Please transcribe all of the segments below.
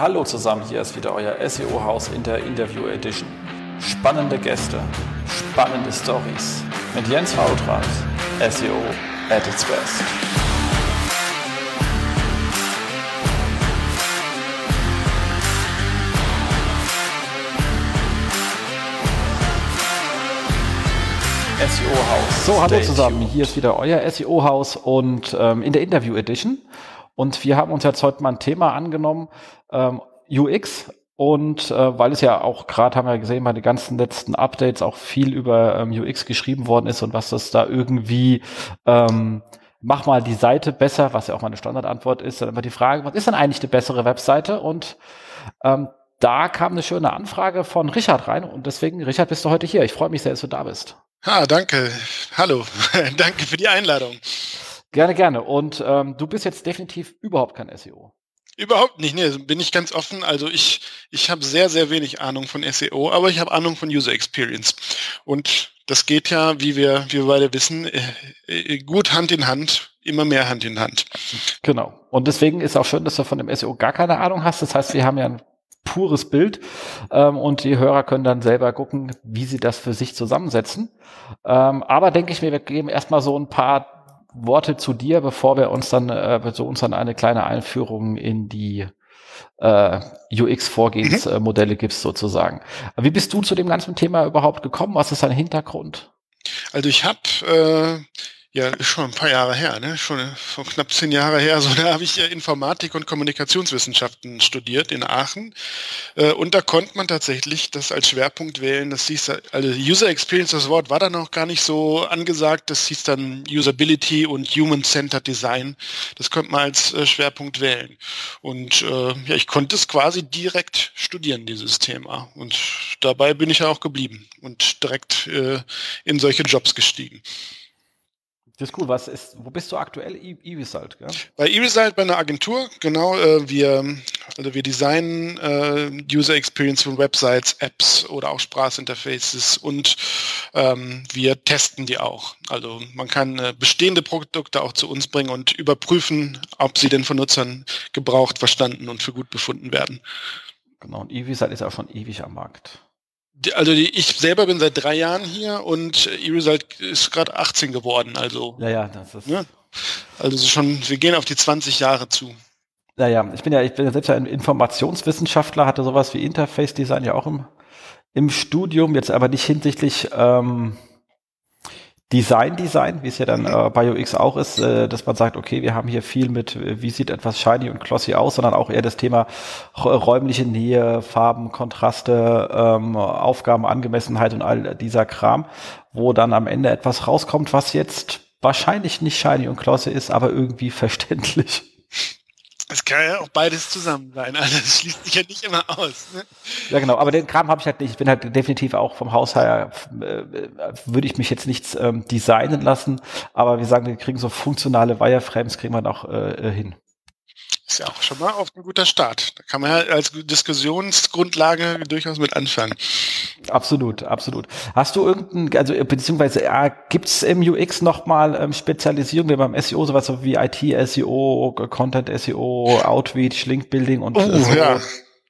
Hallo zusammen, hier ist wieder euer SEO-Haus in der Interview Edition. Spannende Gäste, spannende Stories mit Jens Fautrat, SEO at its best. SEO-Haus. So, hallo zusammen, hier ist wieder euer SEO-Haus und ähm, in der Interview Edition. Und wir haben uns jetzt heute mal ein Thema angenommen, ähm, UX. Und äh, weil es ja auch gerade, haben wir gesehen, bei den ganzen letzten Updates auch viel über ähm, UX geschrieben worden ist und was das da irgendwie ähm, mach mal die Seite besser, was ja auch meine Standardantwort ist, dann immer die Frage, was ist denn eigentlich eine bessere Webseite? Und ähm, da kam eine schöne Anfrage von Richard rein und deswegen, Richard, bist du heute hier. Ich freue mich sehr, dass du da bist. Ah, danke. Hallo. danke für die Einladung. Gerne, gerne. Und ähm, du bist jetzt definitiv überhaupt kein SEO. Überhaupt nicht, nee, bin ich ganz offen. Also ich, ich habe sehr, sehr wenig Ahnung von SEO, aber ich habe Ahnung von User Experience. Und das geht ja, wie wir, wie wir beide wissen, äh, äh, gut Hand in Hand, immer mehr Hand in Hand. Genau. Und deswegen ist auch schön, dass du von dem SEO gar keine Ahnung hast. Das heißt, wir haben ja ein pures Bild ähm, und die Hörer können dann selber gucken, wie sie das für sich zusammensetzen. Ähm, aber denke ich mir, wir geben erstmal so ein paar Worte zu dir, bevor wir uns dann, äh, so uns dann eine kleine Einführung in die äh, UX-Vorgehensmodelle mhm. gibst sozusagen. Wie bist du zu dem ganzen Thema überhaupt gekommen? Was ist dein Hintergrund? Also ich habe äh, ja, ist schon ein paar Jahre her, ne? Schon vor knapp zehn Jahre her. So, da habe ich Informatik und Kommunikationswissenschaften studiert in Aachen. Äh, und da konnte man tatsächlich das als Schwerpunkt wählen. Das hieß, also User Experience, das Wort war dann noch gar nicht so angesagt. Das hieß dann Usability und Human-Centered Design. Das konnte man als äh, Schwerpunkt wählen. Und äh, ja, ich konnte es quasi direkt studieren, dieses Thema. Und dabei bin ich ja auch geblieben und direkt äh, in solche Jobs gestiegen. Das ist cool. Was ist, wo bist du aktuell? E-Result, gell? Bei E-Result bei einer Agentur, genau. Äh, wir, also wir designen äh, User Experience von Websites, Apps oder auch Sprachinterfaces und ähm, wir testen die auch. Also man kann äh, bestehende Produkte auch zu uns bringen und überprüfen, ob sie denn von Nutzern gebraucht, verstanden und für gut befunden werden. Genau, und E-Result ist auch schon ewig am Markt also die, ich selber bin seit drei Jahren hier und E-Result ist gerade 18 geworden. Also, ja, ja, das ist. Ne? Also schon, wir gehen auf die 20 Jahre zu. Ja, ja, ich bin ja, ich bin ja selbst ein Informationswissenschaftler, hatte sowas wie Interface Design ja auch im, im Studium, jetzt aber nicht hinsichtlich ähm, Design, Design, wie es ja dann äh, bei UX auch ist, äh, dass man sagt, okay, wir haben hier viel mit, äh, wie sieht etwas shiny und glossy aus, sondern auch eher das Thema räumliche Nähe, Farben, Kontraste, ähm, Aufgaben, Angemessenheit und all dieser Kram, wo dann am Ende etwas rauskommt, was jetzt wahrscheinlich nicht shiny und glossy ist, aber irgendwie verständlich. Es kann ja auch beides zusammen sein. Also das schließt sich ja nicht immer aus. Ne? Ja, genau. Aber den Kram habe ich halt nicht. Ich bin halt definitiv auch vom Haus her, äh, würde ich mich jetzt nichts ähm, designen lassen. Aber wir sagen, wir kriegen so funktionale Wireframes, kriegen wir auch äh, hin. Ist ja auch schon mal auf ein guter Start. Da kann man ja als Diskussionsgrundlage durchaus mit anfangen. Absolut, absolut. Hast du irgendein, also beziehungsweise ja, gibt es im UX nochmal ähm, Spezialisierung wie beim SEO, sowas wie IT, SEO, Content SEO, Outreach, Link Building und oh, so. ja.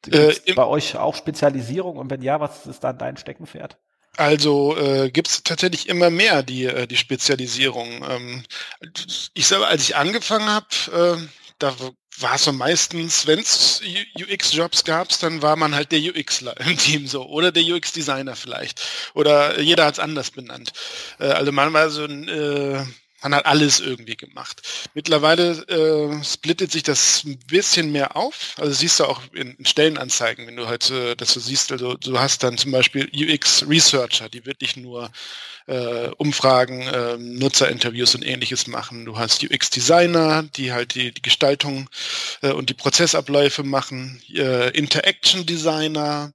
Äh, bei euch auch Spezialisierung und wenn ja, was ist dann dein Steckenpferd? Also äh, gibt es tatsächlich immer mehr die, äh, die Spezialisierung. Ähm, ich selber, als ich angefangen habe, äh, da war es so meistens, wenn es UX-Jobs gab, dann war man halt der UXler im Team so oder der UX-Designer vielleicht oder jeder hat es anders benannt. Äh, also man war so ein äh, man hat alles irgendwie gemacht. Mittlerweile äh, splittet sich das ein bisschen mehr auf. Also siehst du auch in, in Stellenanzeigen, wenn du heute, dass du siehst, also du hast dann zum Beispiel UX Researcher, die wirklich nur äh, Umfragen, äh, Nutzerinterviews und ähnliches machen. Du hast UX Designer, die halt die, die Gestaltung äh, und die Prozessabläufe machen, äh, Interaction Designer,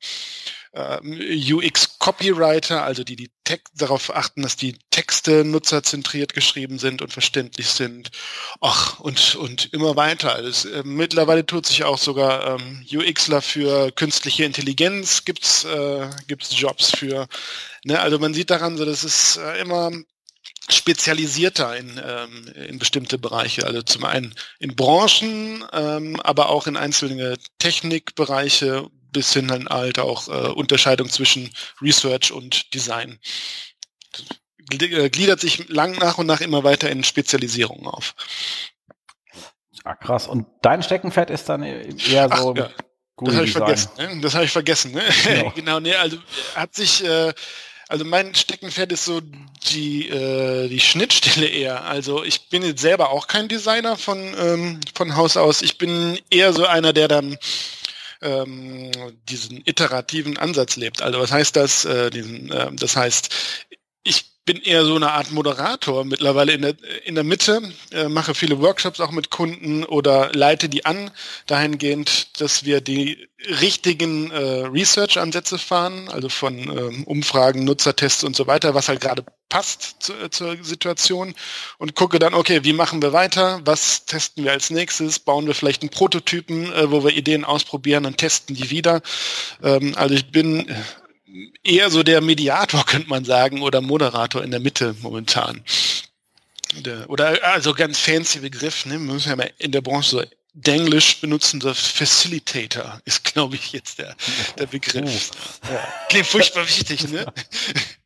äh, UX-Copywriter, also die, die Text, darauf achten, dass die Texte nutzerzentriert geschrieben sind und verständlich sind. Ach, und, und immer weiter. Also, äh, mittlerweile tut sich auch sogar ähm, UXler für künstliche Intelligenz, gibt's äh, Jobs für. Ne? Also man sieht daran, so das ist äh, immer spezialisierter in, ähm, in bestimmte Bereiche. Also zum einen in Branchen, ähm, aber auch in einzelne Technikbereiche bis hin dann halt auch äh, Unterscheidung zwischen Research und Design. Äh, gliedert sich lang nach und nach immer weiter in Spezialisierungen auf. Ah, krass. Und dein Steckenpferd ist dann eher so. Ach, ja. Das habe ich vergessen. Ne? Das habe ich vergessen. Ne? Genau. genau, nee, also hat sich äh, also mein Steckenpferd ist so die, äh, die Schnittstelle eher. Also ich bin jetzt selber auch kein Designer von, ähm, von Haus aus. Ich bin eher so einer, der dann ähm, diesen iterativen Ansatz lebt. Also was heißt das? Äh, diesen, äh, das heißt, ich bin eher so eine Art Moderator mittlerweile in der, in der Mitte, äh, mache viele Workshops auch mit Kunden oder leite die an, dahingehend, dass wir die richtigen äh, Research-Ansätze fahren, also von ähm, Umfragen, Nutzertests und so weiter, was halt gerade passt zu, äh, zur Situation und gucke dann, okay, wie machen wir weiter, was testen wir als nächstes, bauen wir vielleicht einen Prototypen, äh, wo wir Ideen ausprobieren und testen die wieder. Ähm, also ich bin eher so der Mediator, könnte man sagen, oder Moderator in der Mitte momentan. Oder also ganz fancy Begriff, ne? Wir müssen ja mal in der Branche so Denglisch benutzen, der Facilitator ist, glaube ich, jetzt der, der Begriff. Oh, ja. Klingt furchtbar wichtig, ne?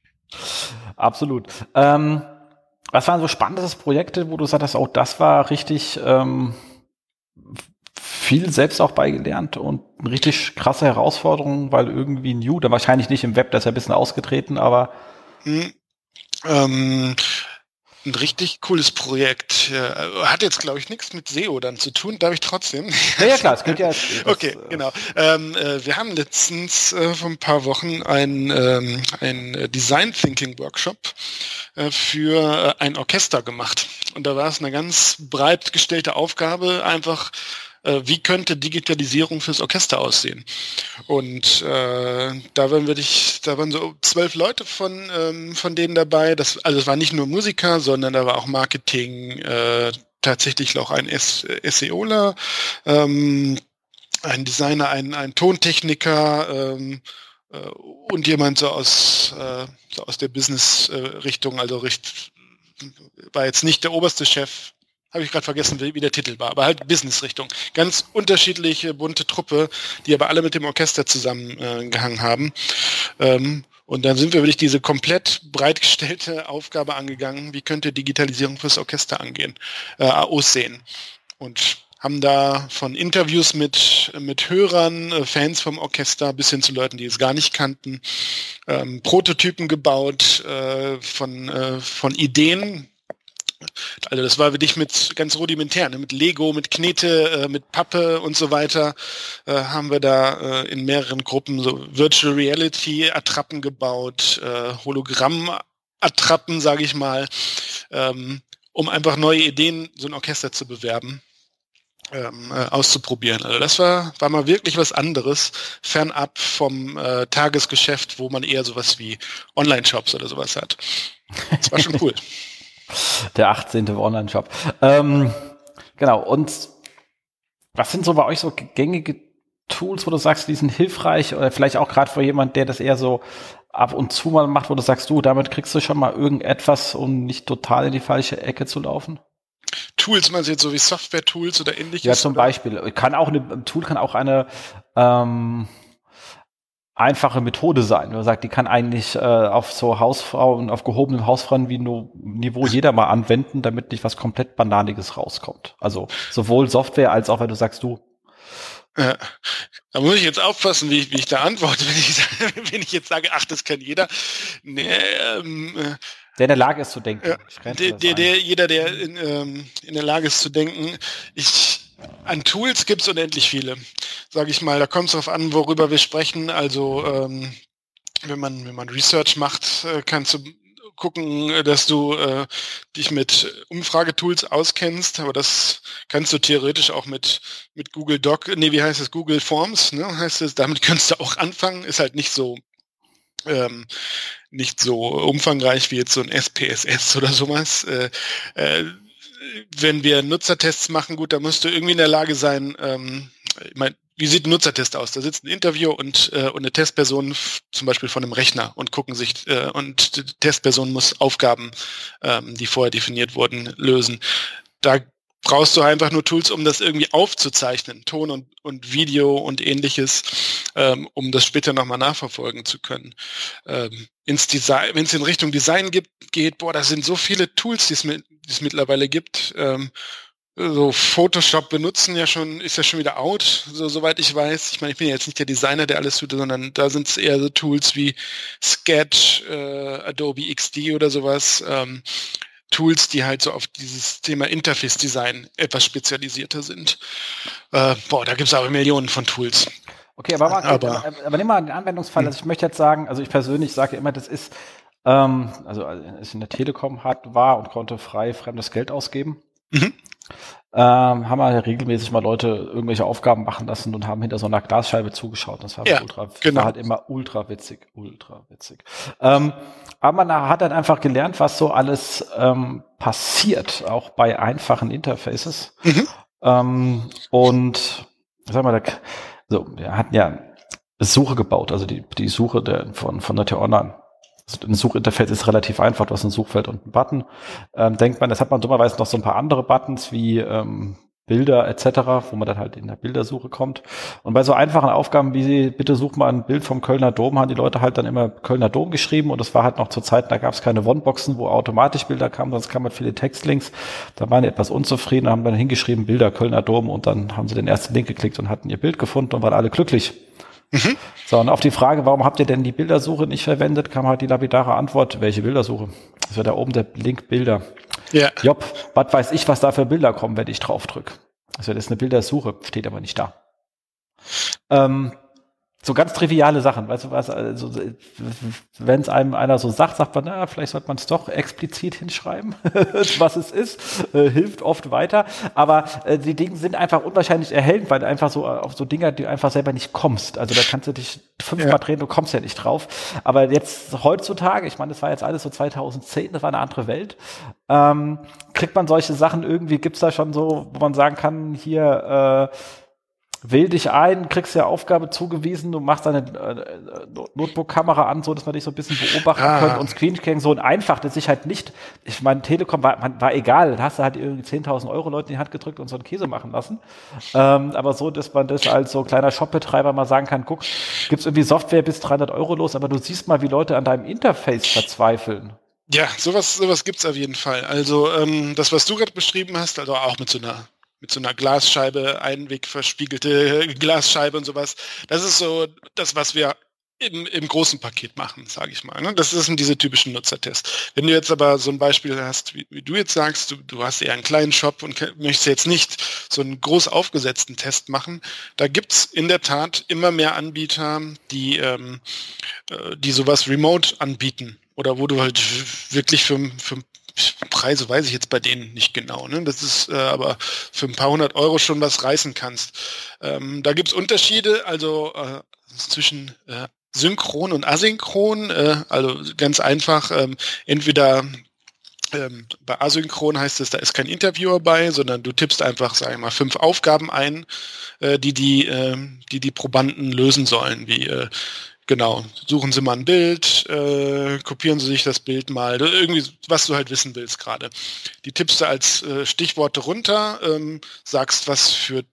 Absolut. Ähm, was waren so spannende Projekte, wo du sagst, oh, das war richtig ähm, viel selbst auch beigelernt und eine richtig krasse Herausforderung, weil irgendwie New, da wahrscheinlich nicht im Web, das ist ja ein bisschen ausgetreten, aber hm, ähm, ein richtig cooles Projekt. Hat jetzt, glaube ich, nichts mit SEO dann zu tun, darf ich trotzdem. Ja, ja klar, es könnte ja. okay, äh, genau. Ähm, äh, wir haben letztens äh, vor ein paar Wochen ein, ähm, ein Design Thinking Workshop äh, für äh, ein Orchester gemacht. Und da war es eine ganz breit gestellte Aufgabe, einfach äh, wie könnte Digitalisierung fürs Orchester aussehen? Und äh, da waren wirklich, da waren so zwölf Leute von, ähm, von denen dabei. Das, also es waren nicht nur Musiker, sondern da war auch Marketing, äh, tatsächlich auch ein SEOler, ähm, ein Designer, ein, ein Tontechniker, ähm, äh, und jemand so aus, äh, so aus der Business-Richtung, also richt, war jetzt nicht der oberste Chef habe ich gerade vergessen, wie, der Titel war, aber halt Business-Richtung. Ganz unterschiedliche bunte Truppe, die aber alle mit dem Orchester zusammengehangen äh, haben. Ähm, und dann sind wir wirklich diese komplett breitgestellte Aufgabe angegangen, wie könnte Digitalisierung fürs Orchester angehen, äh, aussehen. Und haben da von Interviews mit, mit Hörern, äh, Fans vom Orchester bis hin zu Leuten, die es gar nicht kannten, ähm, Prototypen gebaut äh, von, äh, von Ideen, also das war wirklich mit ganz rudimentär, ne? mit Lego, mit Knete, äh, mit Pappe und so weiter, äh, haben wir da äh, in mehreren Gruppen so Virtual Reality Attrappen gebaut, äh, Hologramm Attrappen, sage ich mal, ähm, um einfach neue Ideen, so ein Orchester zu bewerben. Ähm, äh, auszuprobieren. Also das war, war mal wirklich was anderes, fernab vom äh, Tagesgeschäft, wo man eher sowas wie Online-Shops oder sowas hat. Das war schon cool. Der 18. Online-Shop. Ähm, genau, und was sind so bei euch so gängige Tools, wo du sagst, die sind hilfreich oder vielleicht auch gerade für jemand, der das eher so ab und zu mal macht, wo du sagst, du, damit kriegst du schon mal irgendetwas, um nicht total in die falsche Ecke zu laufen? Tools, man sieht so wie Software-Tools oder ähnliches? Ja, zum Beispiel. Kann auch eine, Tool kann auch eine ähm, einfache Methode sein. Man sagt, die kann eigentlich äh, auf so Hausfrauen, auf gehobenen Hausfrauen wie nur Niveau jeder mal anwenden, damit nicht was komplett Bananiges rauskommt. Also sowohl Software als auch, wenn du sagst, du. Ja, da muss ich jetzt aufpassen, wie ich, wie ich da antworte, wenn ich, wenn ich jetzt sage, ach, das kann jeder. Nee, ähm, äh, der in der Lage ist zu denken. Ja, der, der, der, jeder, der in, ähm, in der Lage ist zu denken. Ich, an Tools gibt es unendlich viele, sage ich mal. Da kommt es darauf an, worüber wir sprechen. Also ähm, wenn man wenn man Research macht, äh, kannst du gucken, dass du äh, dich mit Umfragetools auskennst, aber das kannst du theoretisch auch mit mit Google Doc, nee, wie heißt es, Google Forms, ne, heißt es, damit könntest du auch anfangen, ist halt nicht so ähm, nicht so umfangreich wie jetzt so ein SPSS oder sowas. Äh, äh, wenn wir Nutzertests machen, gut, da musst du irgendwie in der Lage sein, ähm, ich mein, wie sieht ein Nutzertest aus? Da sitzt ein Interview und, äh, und eine Testperson zum Beispiel von einem Rechner und gucken sich äh, und die Testperson muss Aufgaben, ähm, die vorher definiert wurden, lösen. Da brauchst du einfach nur Tools, um das irgendwie aufzuzeichnen, Ton und, und Video und ähnliches, ähm, um das später nochmal nachverfolgen zu können. Ähm, wenn es in Richtung Design gibt, geht, boah, da sind so viele Tools, die es, mit, die es mittlerweile gibt. Ähm, so Photoshop benutzen ja schon, ist ja schon wieder out, so soweit ich weiß. Ich meine, ich bin ja jetzt nicht der Designer, der alles tut, sondern da sind es eher so Tools wie Sketch, äh, Adobe XD oder sowas. Ähm, Tools, die halt so auf dieses Thema Interface-Design etwas spezialisierter sind. Äh, boah, da gibt es aber Millionen von Tools. Okay, aber, aber, aber, aber nimm mal den Anwendungsfall. Hm. Also ich möchte jetzt sagen, also ich persönlich sage immer, das ist, ähm, also als ich in der Telekom hat, war und konnte frei fremdes Geld ausgeben. Mhm ähm, haben wir regelmäßig mal Leute irgendwelche Aufgaben machen lassen und haben hinter so einer Glasscheibe zugeschaut. Das war, ja, ultra, genau. war halt immer ultra witzig, ultra witzig. Ähm, aber man hat dann einfach gelernt, was so alles ähm, passiert, auch bei einfachen Interfaces. Mhm. Ähm, und sag mal, so, wir hatten ja Suche gebaut, also die, die Suche der, von, von der T-Online ein Suchinterface ist relativ einfach, du hast ein Suchfeld und einen Button. Ähm, denkt man, das hat man dummerweise noch so ein paar andere Buttons wie ähm, Bilder etc., wo man dann halt in der Bildersuche kommt. Und bei so einfachen Aufgaben wie bitte such mal ein Bild vom Kölner Dom, haben die Leute halt dann immer Kölner Dom geschrieben und es war halt noch zur Zeit, da gab es keine One-Boxen, wo automatisch Bilder kamen, sonst kamen halt viele Textlinks. Da waren die etwas unzufrieden, haben dann hingeschrieben Bilder Kölner Dom und dann haben sie den ersten Link geklickt und hatten ihr Bild gefunden und waren alle glücklich. Mhm. So, und auf die Frage, warum habt ihr denn die Bildersuche nicht verwendet, kam halt die lapidare Antwort, welche Bildersuche? Das wäre da oben der Link Bilder. Ja. Job, was weiß ich, was da für Bilder kommen, wenn ich drauf drücke. Also das ist eine Bildersuche, steht aber nicht da. Ähm, so ganz triviale Sachen, weißt du was, also wenn es einem einer so sagt, sagt man, na, vielleicht sollte man es doch explizit hinschreiben, was es ist, äh, hilft oft weiter, aber äh, die Dinge sind einfach unwahrscheinlich erhellend, weil einfach so auf so Dinger, die du einfach selber nicht kommst, also da kannst du dich fünfmal ja. drehen, du kommst ja nicht drauf, aber jetzt heutzutage, ich meine, das war jetzt alles so 2010, das war eine andere Welt, ähm, kriegt man solche Sachen irgendwie, gibt's da schon so, wo man sagen kann, hier, äh, wähl dich ein, kriegst ja Aufgabe zugewiesen, du machst deine äh, Notebook-Kamera an, so dass man dich so ein bisschen beobachten ah. kann und Screencam so ein einfach, das sich halt nicht, ich meine, Telekom war, man, war egal, da hast du halt irgendwie 10.000 Euro Leute in die Hand gedrückt und so einen Käse machen lassen, ähm, aber so, dass man das als so kleiner Shopbetreiber mal sagen kann, guck, gibt's irgendwie Software bis 300 Euro los, aber du siehst mal, wie Leute an deinem Interface verzweifeln. Ja, sowas, sowas gibt's auf jeden Fall. Also ähm, das, was du gerade beschrieben hast, also auch mit so einer mit so einer Glasscheibe, einwegverspiegelte Glasscheibe und sowas. Das ist so das, was wir im, im großen Paket machen, sage ich mal. Ne? Das sind diese typischen Nutzertests. Wenn du jetzt aber so ein Beispiel hast, wie, wie du jetzt sagst, du, du, hast eher einen kleinen Shop und möchtest jetzt nicht so einen groß aufgesetzten Test machen, da gibt's in der Tat immer mehr Anbieter, die, ähm, äh, die sowas remote anbieten oder wo du halt wirklich für, für Preise weiß ich jetzt bei denen nicht genau. Ne? Das ist äh, aber für ein paar hundert Euro schon was reißen kannst. Ähm, da gibt es Unterschiede, also äh, zwischen äh, synchron und asynchron. Äh, also ganz einfach, ähm, entweder ähm, bei asynchron heißt es, da ist kein Interviewer bei, sondern du tippst einfach, sag ich mal, fünf Aufgaben ein, äh, die die, äh, die die Probanden lösen sollen, wie äh, Genau, suchen Sie mal ein Bild, äh, kopieren Sie sich das Bild mal, irgendwie, was du halt wissen willst gerade. Die tippst du als äh, Stichworte runter, ähm, sagst, was für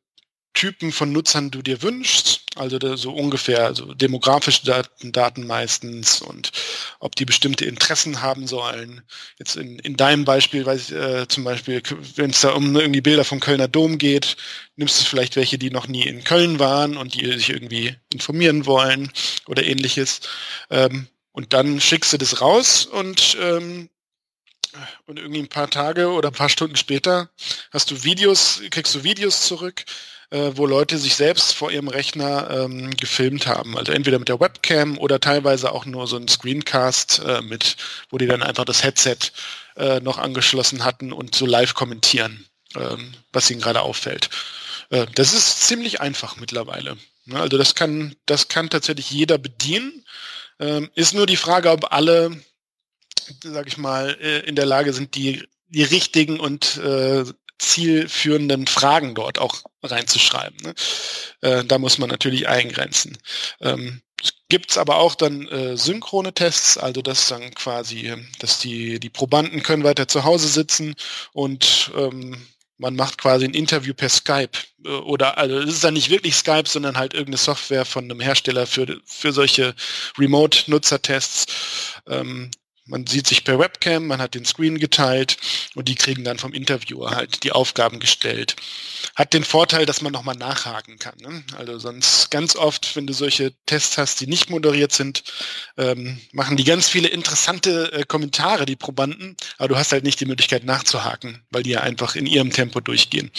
Typen von Nutzern du dir wünschst, also so ungefähr also demografische Daten, Daten meistens und ob die bestimmte Interessen haben sollen. Jetzt in, in deinem Beispiel, weiß ich, äh, zum Beispiel, wenn es da um irgendwie Bilder vom Kölner Dom geht, nimmst du vielleicht welche, die noch nie in Köln waren und die sich irgendwie informieren wollen oder ähnliches. Ähm, und dann schickst du das raus und ähm, und irgendwie ein paar Tage oder ein paar Stunden später hast du Videos, kriegst du Videos zurück, äh, wo Leute sich selbst vor ihrem Rechner ähm, gefilmt haben. Also entweder mit der Webcam oder teilweise auch nur so ein Screencast äh, mit, wo die dann einfach das Headset äh, noch angeschlossen hatten und so live kommentieren, ähm, was ihnen gerade auffällt. Äh, das ist ziemlich einfach mittlerweile. Ne? Also das kann, das kann tatsächlich jeder bedienen. Ähm, ist nur die Frage, ob alle, sag ich mal, äh, in der Lage sind, die die richtigen und äh, zielführenden Fragen dort auch reinzuschreiben. Ne? Äh, da muss man natürlich eingrenzen. Ähm, Gibt es aber auch dann äh, synchrone Tests, also dass dann quasi, dass die, die Probanden können weiter zu Hause sitzen und ähm, man macht quasi ein Interview per Skype. Äh, oder also es ist dann nicht wirklich Skype, sondern halt irgendeine Software von einem Hersteller für, für solche Remote-Nutzertests. Ähm, man sieht sich per Webcam, man hat den Screen geteilt und die kriegen dann vom Interviewer halt die Aufgaben gestellt. Hat den Vorteil, dass man nochmal nachhaken kann. Ne? Also sonst ganz oft, wenn du solche Tests hast, die nicht moderiert sind, ähm, machen die ganz viele interessante äh, Kommentare, die Probanden, aber du hast halt nicht die Möglichkeit nachzuhaken, weil die ja einfach in ihrem Tempo durchgehen.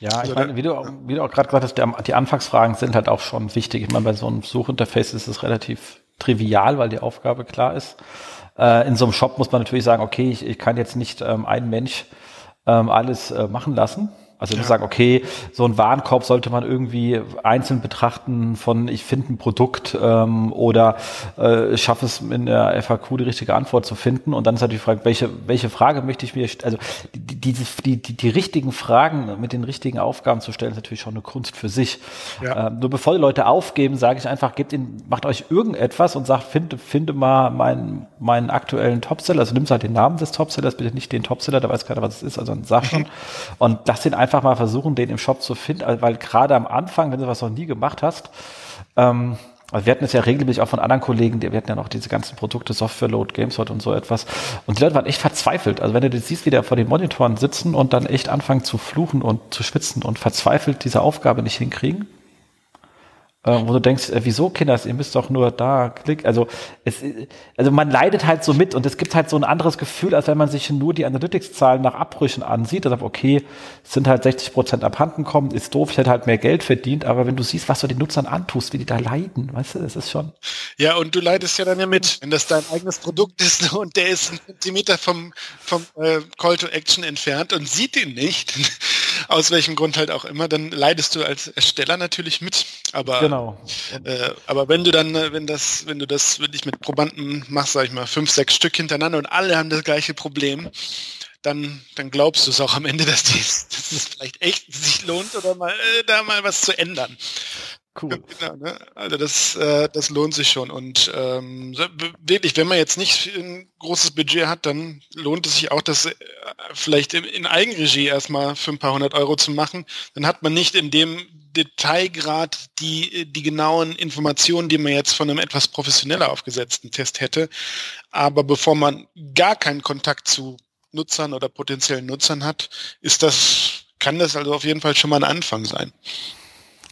Ja, ich also meine, wie du, wie du auch gerade gesagt hast, die Anfangsfragen sind halt auch schon wichtig. Ich meine, bei so einem Suchinterface ist es relativ trivial, weil die Aufgabe klar ist. Äh, in so einem Shop muss man natürlich sagen, okay, ich, ich kann jetzt nicht ähm, einen Mensch ähm, alles äh, machen lassen. Also ja. sagen, okay, so ein Warenkorb sollte man irgendwie einzeln betrachten von ich finde ein Produkt ähm, oder äh, schaffe es in der FAQ die richtige Antwort zu finden. Und dann ist natürlich die Frage, welche, welche Frage möchte ich mir, also die, die, die, die, die richtigen Fragen mit den richtigen Aufgaben zu stellen, ist natürlich schon eine Kunst für sich. Ja. Ähm, nur bevor die Leute aufgeben, sage ich einfach, gebt ihnen, macht euch irgendetwas und sagt, finde, finde mal meinen, meinen aktuellen Topseller. Also nimmst halt den Namen des Topsellers, bitte nicht den Topseller, da weiß keiner, was es ist, also sag schon. und lass den einfach mal versuchen, den im Shop zu finden, weil gerade am Anfang, wenn du was noch nie gemacht hast, ähm, also wir hatten es ja regelmäßig auch von anderen Kollegen, wir hatten ja noch diese ganzen Produkte, Software-Load, GameSort und so etwas. Und die Leute waren echt verzweifelt. Also wenn du das siehst, wie der vor den Monitoren sitzen und dann echt anfangen zu fluchen und zu schwitzen und verzweifelt diese Aufgabe nicht hinkriegen, wo du denkst, äh, wieso Kinders, ihr müsst doch nur da klicken. Also es, also man leidet halt so mit und es gibt halt so ein anderes Gefühl, als wenn man sich nur die Analytics-Zahlen nach Abbrüchen ansieht sagt, okay, es sind halt 60 Prozent abhanden kommen, ist doof, ich hätte halt mehr Geld verdient, aber wenn du siehst, was du den Nutzern antust, wie die da leiden, weißt du, das ist schon. Ja, und du leidest ja dann ja mit, wenn das dein eigenes Produkt ist und der ist ein Zentimeter vom, vom äh, Call to Action entfernt und sieht ihn nicht, aus welchem Grund halt auch immer, dann leidest du als Ersteller natürlich mit. Aber genau. Äh, aber wenn du dann, äh, wenn das, wenn du das wirklich mit Probanden machst, sag ich mal, fünf, sechs Stück hintereinander und alle haben das gleiche Problem, dann, dann glaubst du es auch am Ende, dass, die, dass es vielleicht echt sich lohnt oder mal äh, da mal was zu ändern. Cool. Genau, ne? Also das, äh, das lohnt sich schon. Und ähm, wirklich, wenn man jetzt nicht ein großes Budget hat, dann lohnt es sich auch, das äh, vielleicht in, in Eigenregie erstmal für ein paar hundert Euro zu machen. Dann hat man nicht in dem Detailgrad die, die genauen Informationen, die man jetzt von einem etwas professioneller aufgesetzten Test hätte. Aber bevor man gar keinen Kontakt zu Nutzern oder potenziellen Nutzern hat, ist das, kann das also auf jeden Fall schon mal ein Anfang sein.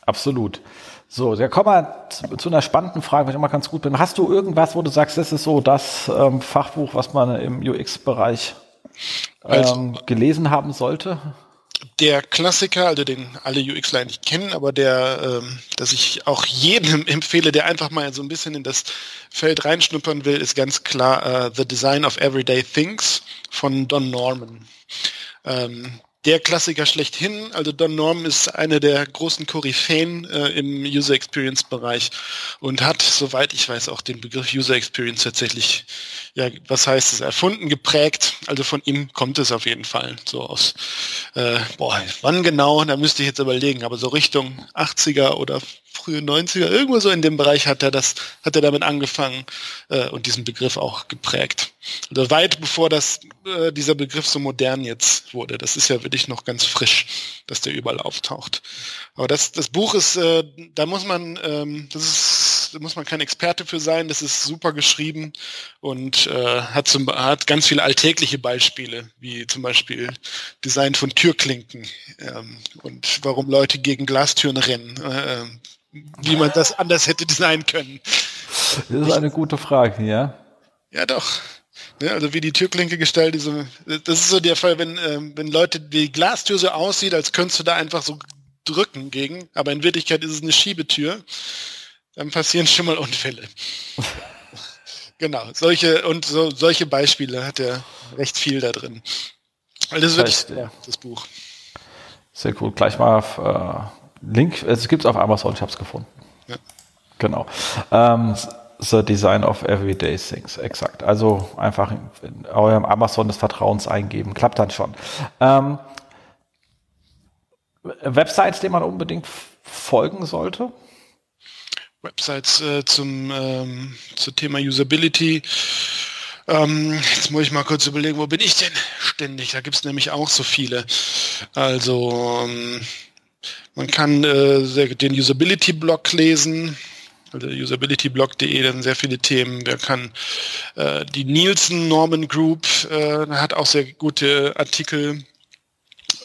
Absolut. So, ja, kommen wir zu, zu, einer spannenden Frage, wenn ich immer ganz gut bin. Hast du irgendwas, wo du sagst, das ist so das ähm, Fachbuch, was man im UX-Bereich ähm, gelesen haben sollte? Der Klassiker, also den alle UXler nicht kennen, aber der, ähm, dass ich auch jedem empfehle, der einfach mal so ein bisschen in das Feld reinschnuppern will, ist ganz klar uh, The Design of Everyday Things von Don Norman. Ähm, der Klassiker schlechthin. Also Don Norm ist einer der großen Koryphäen äh, im User Experience Bereich und hat, soweit ich weiß, auch den Begriff User Experience tatsächlich, ja, was heißt es, erfunden, geprägt. Also von ihm kommt es auf jeden Fall. So aus, äh, boah, wann genau, da müsste ich jetzt überlegen, aber so Richtung 80er oder frühe 90er, irgendwo so in dem Bereich hat er das, hat er damit angefangen äh, und diesen Begriff auch geprägt. Also weit bevor das, äh, dieser Begriff so modern jetzt wurde. Das ist ja wirklich noch ganz frisch, dass der überall auftaucht. Aber das, das Buch ist, äh, da muss man, ähm, das ist, da muss man kein Experte für sein. Das ist super geschrieben und äh, hat, zum, hat ganz viele alltägliche Beispiele, wie zum Beispiel Design von Türklinken ähm, und warum Leute gegen Glastüren rennen. Äh, wie man das anders hätte designen können. Das ist eine gute Frage, ja. Ja, doch. Ja, also wie die Türklinke gestaltet, so, das ist so der Fall, wenn, ähm, wenn Leute die Glastür so aussieht, als könntest du da einfach so drücken gegen, aber in Wirklichkeit ist es eine Schiebetür, dann passieren schon mal Unfälle. genau, solche und so, solche Beispiele hat er recht viel da drin. Also das, das heißt, ja, das Buch. Sehr cool. Gleich mal auf, äh, Link, es gibt es auf Amazon, ich habe es gefunden. Ja. Genau. Ähm, The Design of Everyday Things, exakt. Also einfach in eurem Amazon des Vertrauens eingeben, klappt dann schon. Ähm, Websites, denen man unbedingt folgen sollte? Websites äh, zum, ähm, zum Thema Usability. Ähm, jetzt muss ich mal kurz überlegen, wo bin ich denn ständig? Da gibt es nämlich auch so viele. Also ähm, man kann äh, den Usability-Blog lesen, also usabilityblog.de, da sind sehr viele Themen. Wer kann äh, die Nielsen Norman Group äh, hat auch sehr gute Artikel.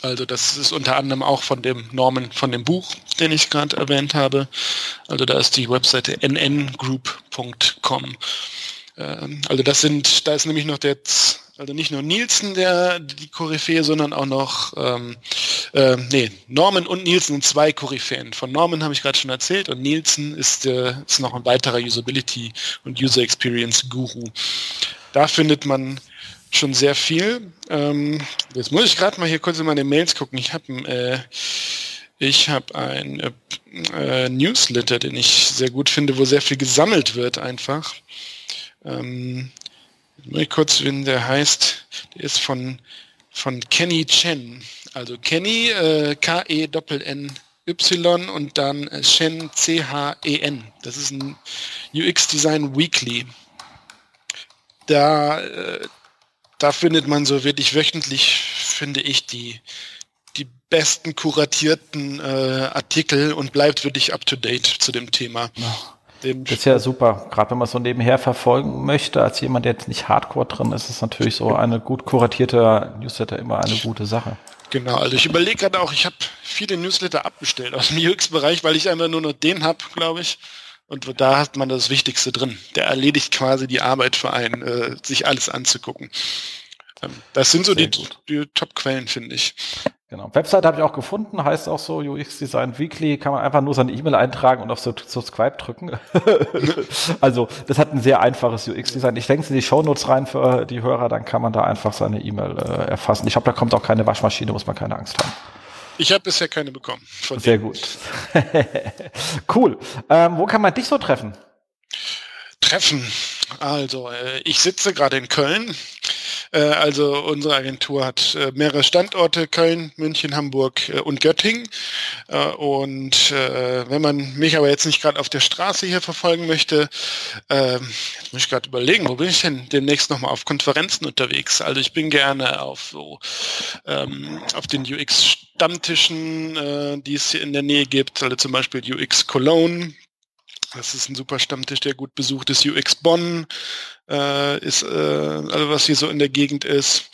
Also das ist unter anderem auch von dem Norman, von dem Buch, den ich gerade erwähnt habe. Also da ist die Webseite nngroup.com. Ähm, also das sind, da ist nämlich noch der, also nicht nur Nielsen der die Koryphäe, sondern auch noch, ähm, äh, nee, Norman und Nielsen sind zwei Koryphäen. Von Norman habe ich gerade schon erzählt und Nielsen ist, äh, ist noch ein weiterer Usability und User Experience Guru. Da findet man schon sehr viel. Ähm, jetzt muss ich gerade mal hier kurz in meine Mails gucken. Ich habe äh, ich habe ein äh, äh, Newsletter, den ich sehr gut finde, wo sehr viel gesammelt wird einfach. Ähm, mal kurz, wenn der heißt, der ist von, von Kenny Chen. Also Kenny, äh, K-E-N-N-Y und dann äh, Chen, C-H-E-N. Das ist ein UX Design Weekly. Da, äh, da findet man so wirklich wöchentlich, finde ich, die, die besten kuratierten äh, Artikel und bleibt wirklich up to date zu dem Thema. Ja. Das ist ja super. Gerade wenn man so nebenher verfolgen möchte, als jemand, der jetzt nicht hardcore drin ist, ist natürlich so eine gut kuratierte Newsletter immer eine gute Sache. Genau, also ich überlege gerade auch, ich habe viele Newsletter abbestellt aus dem UX-Bereich, weil ich einfach nur noch den habe, glaube ich. Und da hat man das Wichtigste drin. Der erledigt quasi die Arbeit für einen, äh, sich alles anzugucken. Ähm, das sind so die, die Top-Quellen, finde ich. Genau. Website habe ich auch gefunden, heißt auch so UX Design Weekly, kann man einfach nur seine E-Mail eintragen und auf Subscribe drücken. also das hat ein sehr einfaches UX Design. Ich denke in die Show Notes rein für die Hörer, dann kann man da einfach seine E-Mail äh, erfassen. Ich glaube, da kommt auch keine Waschmaschine, muss man keine Angst haben. Ich habe bisher keine bekommen. sehr gut. cool. Ähm, wo kann man dich so treffen? Treffen. Also, äh, ich sitze gerade in Köln äh, also unsere Agentur hat äh, mehrere Standorte, Köln, München, Hamburg und Göttingen. und wenn man mich aber jetzt nicht gerade auf der Straße hier verfolgen möchte, ähm, jetzt muss ich gerade überlegen, wo bin ich denn demnächst nochmal auf Konferenzen unterwegs? Also ich bin gerne auf so ähm, auf den UX-Stammtischen, die es hier in der Nähe gibt, also zum Beispiel UX Cologne, das ist ein super Stammtisch, der gut besucht ist. UX Bonn äh, ist, äh, also was hier so in der Gegend ist.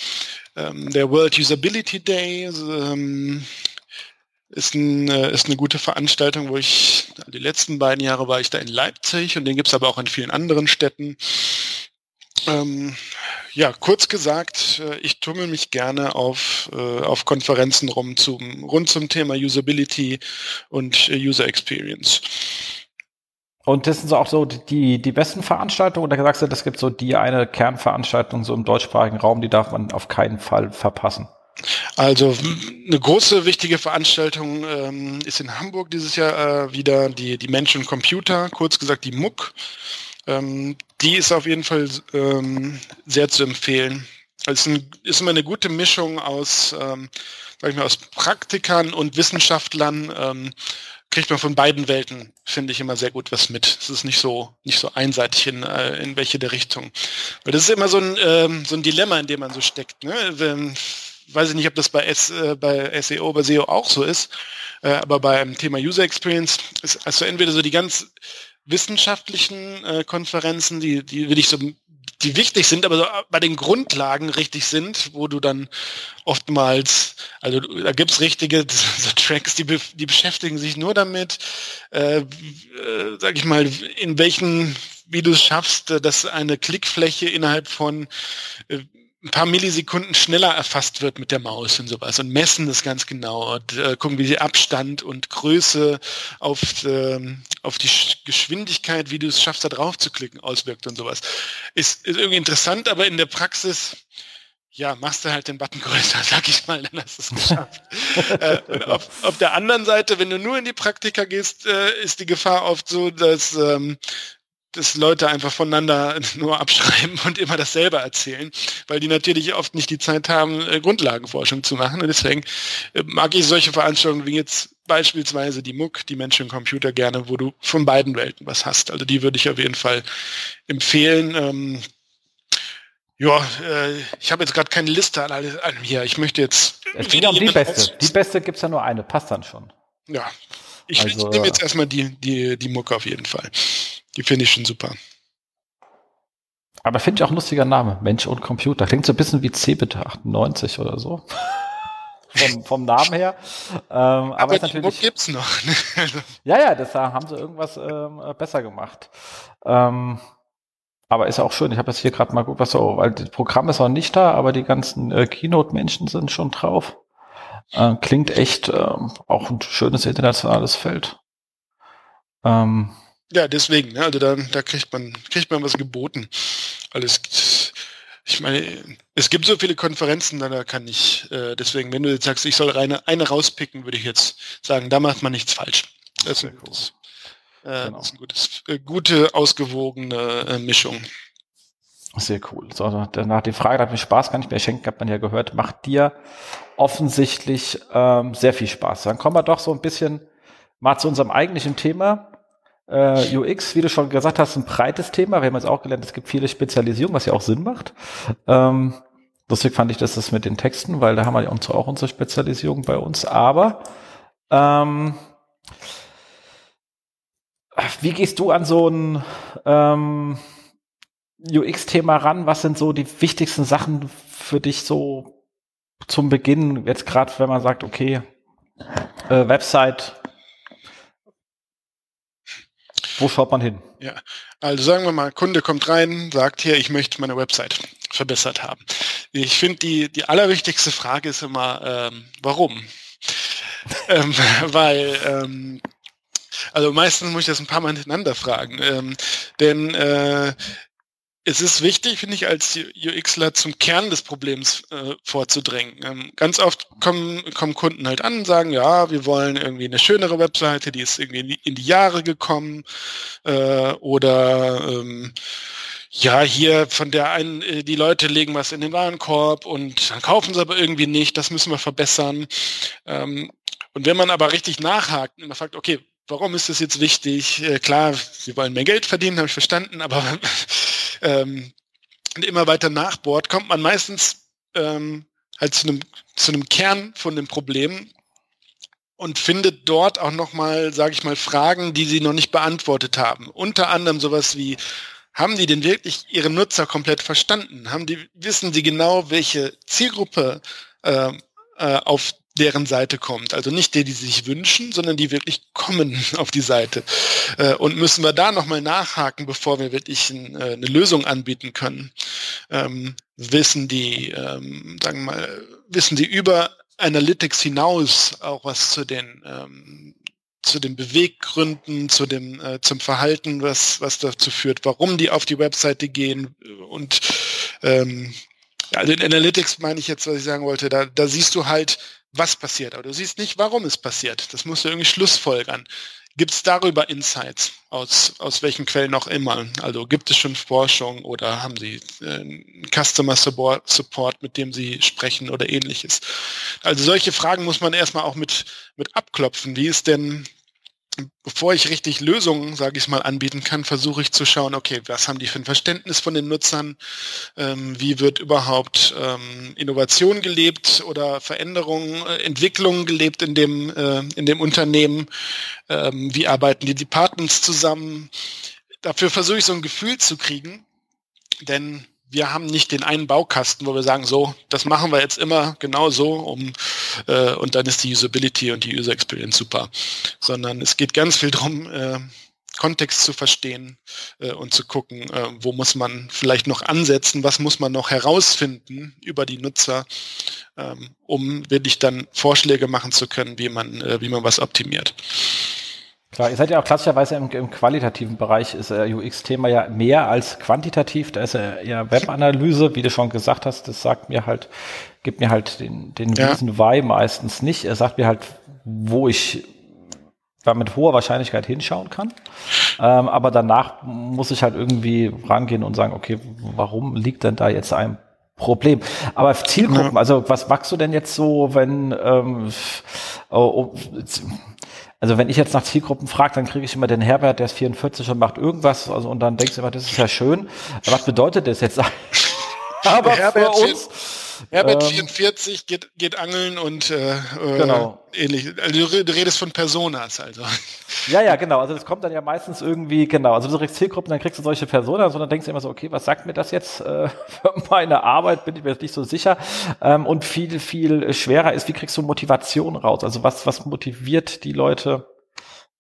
Ähm, der World Usability Day ähm, ist, ein, äh, ist eine gute Veranstaltung, wo ich, die letzten beiden Jahre war ich da in Leipzig und den gibt es aber auch in vielen anderen Städten. Ähm, ja, kurz gesagt, äh, ich tummel mich gerne auf, äh, auf Konferenzen rum zum, rund zum Thema Usability und äh, User Experience. Und das sind so auch so die, die besten Veranstaltungen oder du, das gibt so die eine Kernveranstaltung so im deutschsprachigen Raum, die darf man auf keinen Fall verpassen? Also eine große wichtige Veranstaltung ähm, ist in Hamburg dieses Jahr äh, wieder die, die Menschen Computer, kurz gesagt die MUC. Ähm, die ist auf jeden Fall ähm, sehr zu empfehlen. Es ist, ein, ist immer eine gute Mischung aus, ähm, sag ich mal, aus Praktikern und Wissenschaftlern ähm, kriegt man von beiden Welten, finde ich, immer sehr gut was mit. Es ist nicht so, nicht so einseitig in, äh, in welche der Richtung. Weil das ist immer so ein, ähm, so ein Dilemma, in dem man so steckt. Ne? Wenn, weiß ich nicht, ob das bei, S, äh, bei SEO, bei SEO auch so ist, äh, aber beim Thema User Experience ist also entweder so die ganz wissenschaftlichen äh, Konferenzen, die, die will ich so die wichtig sind, aber so bei den Grundlagen richtig sind, wo du dann oftmals, also da gibt's richtige so Tracks, die, be, die beschäftigen sich nur damit, äh, äh, sag ich mal, in welchen, wie du es schaffst, äh, dass eine Klickfläche innerhalb von äh, ein paar Millisekunden schneller erfasst wird mit der Maus und sowas und messen das ganz genau und äh, gucken, wie die Abstand und Größe auf, ähm, auf die Geschwindigkeit, wie du es schaffst, da drauf zu klicken, auswirkt und sowas. Ist, ist irgendwie interessant, aber in der Praxis ja, machst du halt den Button größer, sag ich mal, dann hast du es geschafft. äh, auf, auf, der anderen Seite, wenn du nur in die Praktika gehst, äh, ist die Gefahr oft so, dass ähm, dass Leute einfach voneinander nur abschreiben und immer dasselbe erzählen, weil die natürlich oft nicht die Zeit haben, äh, Grundlagenforschung zu machen. Und deswegen äh, mag ich solche Veranstaltungen wie jetzt beispielsweise die MOOC, die Menschen Computer gerne, wo du von beiden Welten was hast. Also die würde ich auf jeden Fall empfehlen. Ähm, ja, äh, ich habe jetzt gerade keine Liste an, an hier. Ich möchte jetzt. Es geht um die beste. Die beste gibt es ja nur eine, passt dann schon. Ja. Ich, also, ich nehme jetzt erstmal die, die, die Mucke auf jeden Fall. Die finde ich schon super. Aber finde ich auch ein lustiger Name. Mensch und Computer. Klingt so ein bisschen wie Cebit 98 oder so. vom, vom Namen her. Ähm, aber, aber die Muck gibt's noch. Ne? ja, ja, das haben sie irgendwas ähm, besser gemacht. Ähm, aber ist auch schön. Ich habe jetzt hier gerade mal geguckt, was so, weil das Programm ist noch nicht da, aber die ganzen äh, Keynote-Menschen sind schon drauf. Äh, klingt echt äh, auch ein schönes internationales Feld. Ähm, ja, deswegen, ne? also da, da kriegt man, kriegt man was geboten. Alles, ich meine, es gibt so viele Konferenzen, da kann ich, äh, deswegen, wenn du jetzt sagst, ich soll eine, eine rauspicken, würde ich jetzt sagen, da macht man nichts falsch. Das ist, ein, gutes, äh, genau. das ist eine gutes, äh, gute, ausgewogene äh, Mischung. Sehr cool. So, also danach die Frage, hat mir Spaß gar nicht mehr schenken, hat man ja gehört, macht dir offensichtlich ähm, sehr viel Spaß. Dann kommen wir doch so ein bisschen mal zu unserem eigentlichen Thema. Äh, UX, wie du schon gesagt hast, ein breites Thema. Wir haben jetzt auch gelernt, es gibt viele Spezialisierungen, was ja auch Sinn macht. Ähm, lustig fand ich das, das mit den Texten, weil da haben wir ja auch unsere Spezialisierung bei uns. Aber ähm, wie gehst du an so ein ähm, UX-Thema ran? Was sind so die wichtigsten Sachen für dich so zum Beginn? Jetzt gerade, wenn man sagt, okay, äh, Website, wo schaut man hin? Ja, also sagen wir mal, Kunde kommt rein, sagt hier, ich möchte meine Website verbessert haben. Ich finde, die, die allerwichtigste Frage ist immer, ähm, warum? ähm, weil ähm, also meistens muss ich das ein paar Mal hintereinander fragen. Ähm, denn äh, es ist wichtig, finde ich, als UXler zum Kern des Problems äh, vorzudrängen. Ähm, ganz oft kommen, kommen Kunden halt an und sagen, ja, wir wollen irgendwie eine schönere Webseite, die ist irgendwie in die, in die Jahre gekommen äh, oder ähm, ja, hier von der einen, äh, die Leute legen was in den Warenkorb und dann kaufen sie aber irgendwie nicht, das müssen wir verbessern. Ähm, und wenn man aber richtig nachhakt und man fragt, okay, warum ist das jetzt wichtig? Äh, klar, sie wollen mehr Geld verdienen, habe ich verstanden, aber ähm, immer weiter nachbohrt, kommt man meistens ähm, halt zu einem, zu einem Kern von dem Problem und findet dort auch nochmal, sage ich mal, Fragen, die sie noch nicht beantwortet haben. Unter anderem sowas wie, haben die denn wirklich ihre Nutzer komplett verstanden? Haben die, wissen sie genau, welche Zielgruppe äh, äh, auf deren Seite kommt. Also nicht die, die sich wünschen, sondern die wirklich kommen auf die Seite. Äh, und müssen wir da nochmal nachhaken, bevor wir wirklich äh, eine Lösung anbieten können. Ähm, wissen die, ähm, sagen wir mal, wissen die über Analytics hinaus auch was zu den ähm, zu den Beweggründen, zu dem, äh, zum Verhalten, was, was dazu führt, warum die auf die Webseite gehen und ähm, also in Analytics meine ich jetzt, was ich sagen wollte, da, da siehst du halt, was passiert, aber du siehst nicht, warum es passiert. Das musst du irgendwie schlussfolgern. Gibt es darüber Insights, aus, aus welchen Quellen auch immer? Also gibt es schon Forschung oder haben Sie äh, Customer Support, mit dem Sie sprechen oder ähnliches? Also solche Fragen muss man erstmal auch mit, mit abklopfen. Wie ist denn bevor ich richtig Lösungen, sage ich mal, anbieten kann, versuche ich zu schauen, okay, was haben die für ein Verständnis von den Nutzern? Ähm, wie wird überhaupt ähm, Innovation gelebt oder Veränderungen, äh, Entwicklungen gelebt in dem, äh, in dem Unternehmen? Ähm, wie arbeiten die Departments zusammen? Dafür versuche ich so ein Gefühl zu kriegen, denn wir haben nicht den einen Baukasten, wo wir sagen, so, das machen wir jetzt immer genau so, um äh, und dann ist die Usability und die User Experience super. Sondern es geht ganz viel darum, äh, Kontext zu verstehen äh, und zu gucken, äh, wo muss man vielleicht noch ansetzen, was muss man noch herausfinden über die Nutzer, ähm, um wirklich dann Vorschläge machen zu können, wie man, äh, wie man was optimiert. Klar, ihr seid ja auch klassischerweise im, im qualitativen Bereich, ist äh, UX-Thema ja mehr als quantitativ. Da ist ja eher Webanalyse, wie du schon gesagt hast, das sagt mir halt, gibt mir halt den, den ja. Reason Why meistens nicht. Er sagt mir halt, wo ich da mit hoher Wahrscheinlichkeit hinschauen kann. Ähm, aber danach muss ich halt irgendwie rangehen und sagen, okay, warum liegt denn da jetzt ein Problem. Aber Zielgruppen, ja. also was magst du denn jetzt so, wenn ähm, oh, oh, also wenn ich jetzt nach Zielgruppen frage, dann kriege ich immer den Herbert, der ist 44 und macht irgendwas, also und dann denkst du immer, das ist ja schön. Was bedeutet das jetzt? Aber Herbert für uns Herbert ähm, 44 geht, geht angeln und äh, äh, genau. ähnlich. Also du redest von Personas, also. Ja, ja, genau. Also das kommt dann ja meistens irgendwie, genau. Also du kriegst Zielgruppen, dann kriegst du solche Personas und dann denkst du immer so, okay, was sagt mir das jetzt äh, für meine Arbeit? Bin ich mir jetzt nicht so sicher. Ähm, und viel, viel schwerer ist, wie kriegst du Motivation raus? Also was, was motiviert die Leute?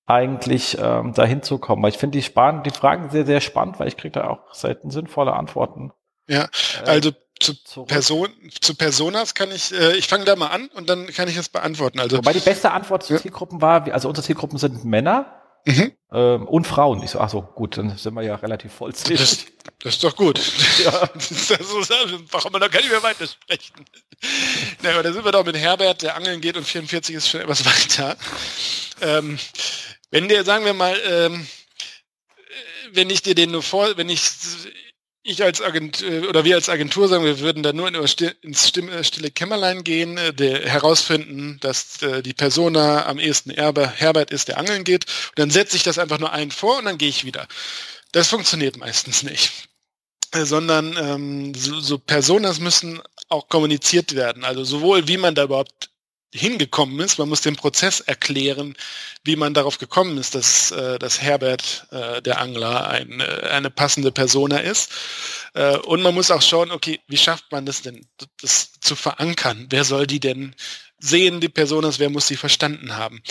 eigentlich ähm, dahin zu kommen. Weil ich finde die, die Fragen sehr, sehr spannend, weil ich kriege da auch selten sinnvolle Antworten. Ja, äh, also zu, Person, zu Personas kann ich, äh, ich fange da mal an und dann kann ich es beantworten. Also, Wobei die beste Antwort zu. Zielgruppen war, also unsere Zielgruppen sind Männer mhm. ähm, und Frauen. Ich so, ach so, gut, dann sind wir ja relativ vollzählig. Das, das ist doch gut. Ja. das ist, warum man da gar nicht mehr weiter sprechen. Na, aber da sind wir doch mit Herbert, der angeln geht und 44 ist schon etwas weiter. Ähm, wenn der, sagen wir mal, ähm, wenn ich dir den nur vor, wenn ich ich als Agentur äh, oder wir als Agentur sagen, wir würden da nur ins äh, stille Kämmerlein gehen, äh, herausfinden, dass die Persona am ehesten Erbe Herbert ist, der angeln geht. Und dann setze ich das einfach nur ein vor und dann gehe ich wieder. Das funktioniert meistens nicht. Sondern ähm, so, so Personas müssen auch kommuniziert werden. Also sowohl wie man da überhaupt hingekommen ist. Man muss den Prozess erklären, wie man darauf gekommen ist, dass, äh, dass Herbert, äh, der Angler, ein, äh, eine passende Persona ist. Und man muss auch schauen, okay, wie schafft man das denn, das zu verankern? Wer soll die denn sehen, die Personas? Wer muss sie verstanden haben?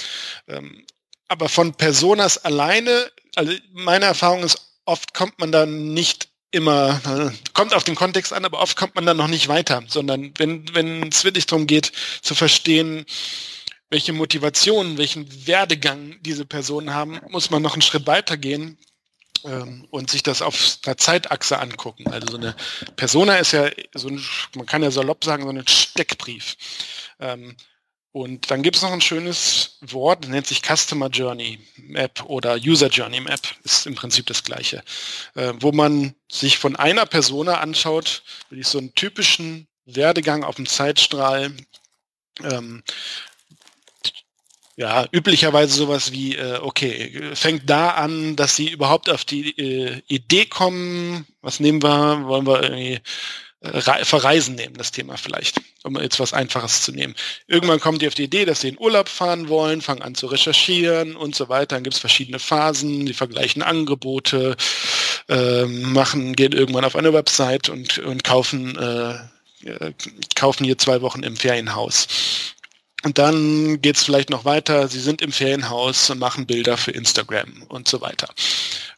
Ähm, aber von Personas alleine, also meine Erfahrung ist, oft kommt man da nicht immer, kommt auf den Kontext an, aber oft kommt man dann noch nicht weiter, sondern wenn, wenn es wirklich darum geht, zu verstehen, welche Motivationen, welchen Werdegang diese Personen haben, muss man noch einen Schritt weiter gehen ähm, und sich das auf einer Zeitachse angucken. Also so eine Persona ist ja so ein, man kann ja salopp sagen, so ein Steckbrief. Ähm, und dann gibt es noch ein schönes Wort, nennt sich Customer Journey Map oder User Journey Map, ist im Prinzip das gleiche, äh, wo man sich von einer Persona anschaut, wirklich so einen typischen Werdegang auf dem Zeitstrahl. Ähm, ja, üblicherweise sowas wie, äh, okay, fängt da an, dass sie überhaupt auf die äh, Idee kommen, was nehmen wir, wollen wir irgendwie Verreisen nehmen, das Thema vielleicht, um jetzt was Einfaches zu nehmen. Irgendwann kommen die auf die Idee, dass sie in Urlaub fahren wollen, fangen an zu recherchieren und so weiter. Dann gibt es verschiedene Phasen, die vergleichen Angebote, äh, machen, gehen irgendwann auf eine Website und, und kaufen, äh, äh kaufen hier zwei Wochen im Ferienhaus. Und dann geht es vielleicht noch weiter, sie sind im Ferienhaus machen Bilder für Instagram und so weiter.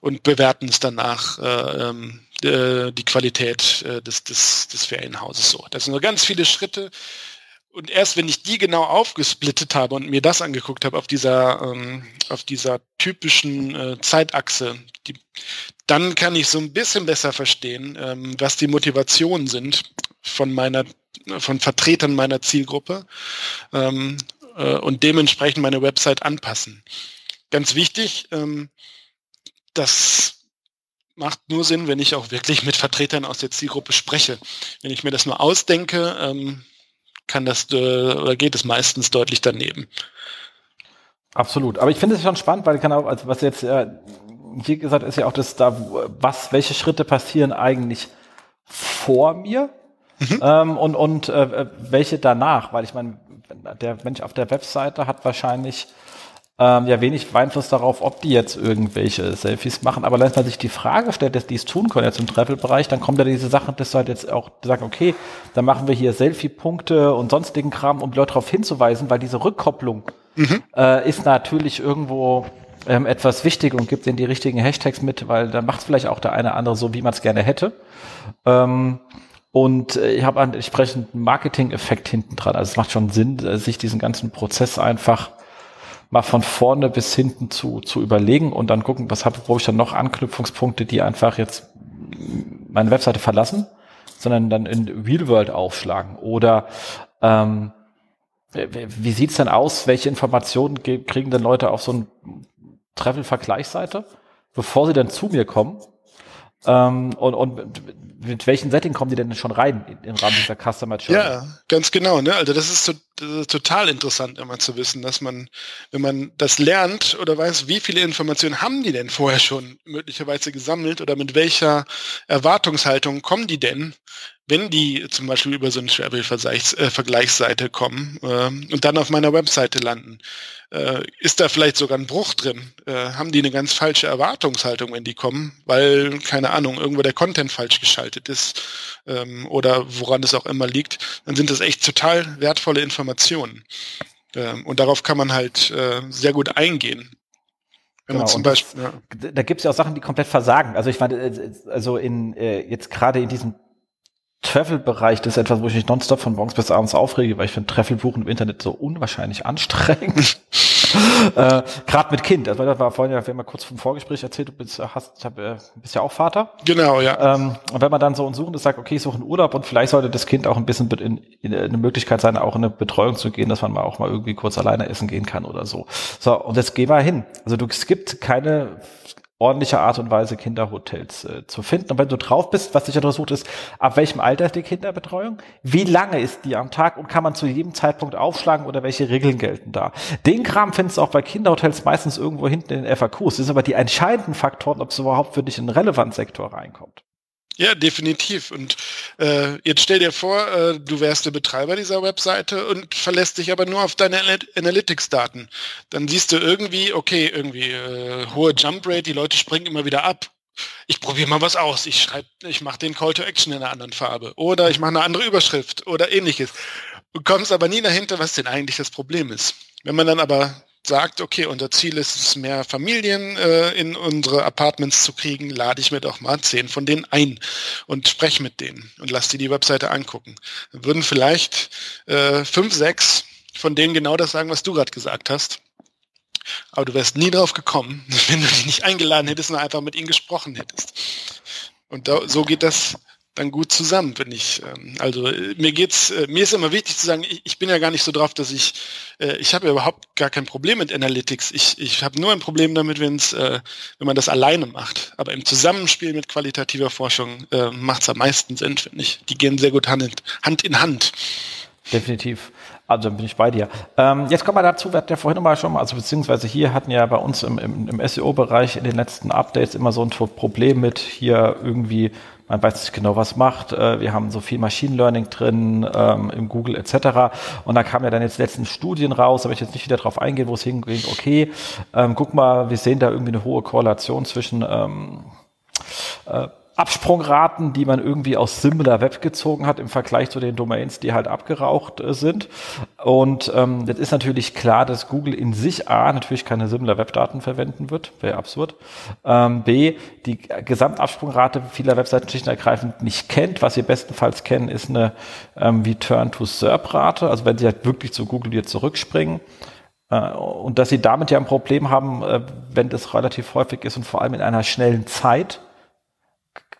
Und bewerten es danach. Äh, ähm, äh, die Qualität äh, des, des, des Ferienhauses so. Das sind nur ganz viele Schritte. Und erst wenn ich die genau aufgesplittet habe und mir das angeguckt habe auf dieser, ähm, auf dieser typischen äh, Zeitachse, die, dann kann ich so ein bisschen besser verstehen, ähm, was die Motivationen sind von meiner, von Vertretern meiner Zielgruppe ähm, äh, und dementsprechend meine Website anpassen. Ganz wichtig, ähm, dass macht nur Sinn, wenn ich auch wirklich mit Vertretern aus der Zielgruppe spreche. Wenn ich mir das nur ausdenke, ähm, kann das äh, oder geht es meistens deutlich daneben. Absolut. Aber ich finde es schon spannend, weil ich kann auch, also was jetzt äh, hier gesagt ist ja auch, dass da was, welche Schritte passieren eigentlich vor mir mhm. ähm, und und äh, welche danach, weil ich meine, der Mensch auf der Webseite hat wahrscheinlich ähm, ja wenig Einfluss darauf, ob die jetzt irgendwelche Selfies machen. Aber wenn man sich die Frage stellt, dass die es tun können jetzt im Travel-Bereich, dann kommt ja diese Sache, dass du halt jetzt auch sagen, okay, dann machen wir hier Selfie-Punkte und sonstigen Kram, um Leute darauf hinzuweisen, weil diese Rückkopplung mhm. äh, ist natürlich irgendwo ähm, etwas wichtig und gibt ihnen die richtigen Hashtags mit, weil dann macht es vielleicht auch der eine andere so, wie man es gerne hätte. Ähm, und äh, ich habe einen entsprechenden Marketing-Effekt hinten dran. Also es macht schon Sinn, äh, sich diesen ganzen Prozess einfach mal von vorne bis hinten zu, zu überlegen und dann gucken, was habe, wo ich dann noch Anknüpfungspunkte, die einfach jetzt meine Webseite verlassen, sondern dann in Real World aufschlagen. Oder ähm, wie sieht's denn aus? Welche Informationen kriegen denn Leute auf so eine Travel-Vergleichsseite? bevor sie dann zu mir kommen. Ähm, und, und mit welchem Setting kommen die denn schon rein im Rahmen dieser Customer Journey? Ja, ganz genau. Ne? Also das ist, so, das ist total interessant immer zu wissen, dass man, wenn man das lernt oder weiß, wie viele Informationen haben die denn vorher schon möglicherweise gesammelt oder mit welcher Erwartungshaltung kommen die denn wenn die zum Beispiel über so eine Travel-Vergleichsseite äh, kommen äh, und dann auf meiner Webseite landen, äh, ist da vielleicht sogar ein Bruch drin? Äh, haben die eine ganz falsche Erwartungshaltung, wenn die kommen, weil, keine Ahnung, irgendwo der Content falsch geschaltet ist ähm, oder woran es auch immer liegt, dann sind das echt total wertvolle Informationen. Ähm, und darauf kann man halt äh, sehr gut eingehen. Genau, zum Beispiel, das, ja. Da gibt es ja auch Sachen, die komplett versagen. Also ich meine, äh, also in jetzt gerade in diesem Travel-Bereich, das ist etwas, wo ich mich nonstop von morgens bis abends aufrege, weil ich finde Travel-Buchen im Internet so unwahrscheinlich anstrengend. äh, Gerade mit Kind. Also das war vorhin ja, wir haben mal kurz vom Vorgespräch erzählt, du bist, hast, hab, äh, bist ja auch Vater. Genau, ja. Ähm, und wenn man dann so und suchen und sagt, okay, ich suche einen Urlaub und vielleicht sollte das Kind auch ein bisschen in, in, in eine Möglichkeit sein, auch in eine Betreuung zu gehen, dass man mal auch mal irgendwie kurz alleine essen gehen kann oder so. So, und jetzt geh mal hin. Also du, es gibt keine ordentliche Art und Weise Kinderhotels äh, zu finden. Und wenn du drauf bist, was dich untersucht ist, ab welchem Alter ist die Kinderbetreuung? Wie lange ist die am Tag und kann man zu jedem Zeitpunkt aufschlagen oder welche Regeln gelten da? Den Kram findest du auch bei Kinderhotels meistens irgendwo hinten in den FAQs. Das sind aber die entscheidenden Faktoren, ob es überhaupt für dich in den Relevanzsektor reinkommt. Ja, definitiv. Und äh, jetzt stell dir vor, äh, du wärst der Betreiber dieser Webseite und verlässt dich aber nur auf deine Analytics-Daten. Dann siehst du irgendwie, okay, irgendwie äh, hohe Jump Rate, die Leute springen immer wieder ab. Ich probiere mal was aus. Ich schreibe, ich mache den Call to Action in einer anderen Farbe oder ich mache eine andere Überschrift oder ähnliches. Du kommst aber nie dahinter, was denn eigentlich das Problem ist. Wenn man dann aber sagt, okay, unser Ziel ist es, mehr Familien äh, in unsere Apartments zu kriegen, lade ich mir doch mal zehn von denen ein und spreche mit denen und lass die die Webseite angucken. Dann würden vielleicht äh, fünf, sechs von denen genau das sagen, was du gerade gesagt hast. Aber du wärst nie drauf gekommen, wenn du die nicht eingeladen hättest und einfach mit ihnen gesprochen hättest. Und da, so geht das dann gut zusammen, finde ich. Ähm, also äh, mir geht's, äh, mir ist immer wichtig zu sagen, ich, ich bin ja gar nicht so drauf, dass ich, äh, ich habe ja überhaupt gar kein Problem mit Analytics. Ich, ich habe nur ein Problem damit, wenn's, äh, wenn man das alleine macht. Aber im Zusammenspiel mit qualitativer Forschung äh, macht es am meisten Sinn, finde ich. Die gehen sehr gut Hand in Hand. In Hand. Definitiv. Also bin ich bei dir. Ähm, jetzt kommen wir dazu, wir hatten ja vorhin mal schon mal, also beziehungsweise hier hatten ja bei uns im, im, im SEO-Bereich in den letzten Updates immer so ein Problem mit hier irgendwie man weiß nicht genau, was macht. Äh, wir haben so viel Machine Learning drin ähm, im Google etc. Und da kamen ja dann jetzt letzten Studien raus, aber ich jetzt nicht wieder drauf eingehen, wo es hinging. Okay, ähm, guck mal, wir sehen da irgendwie eine hohe Korrelation zwischen ähm, äh, Absprungraten, die man irgendwie aus Similar Web gezogen hat im Vergleich zu den Domains, die halt abgeraucht äh, sind. Und ähm, jetzt ist natürlich klar, dass Google in sich A natürlich keine Similar Web Daten verwenden wird, wäre absurd. Ähm, B, die Gesamtabsprungrate vieler Webseiten schlicht und ergreifend nicht kennt. Was sie bestenfalls kennen, ist eine ähm, Return to SERP Rate, also wenn sie halt wirklich zu Google wieder zurückspringen. Äh, und dass sie damit ja ein Problem haben, äh, wenn das relativ häufig ist und vor allem in einer schnellen Zeit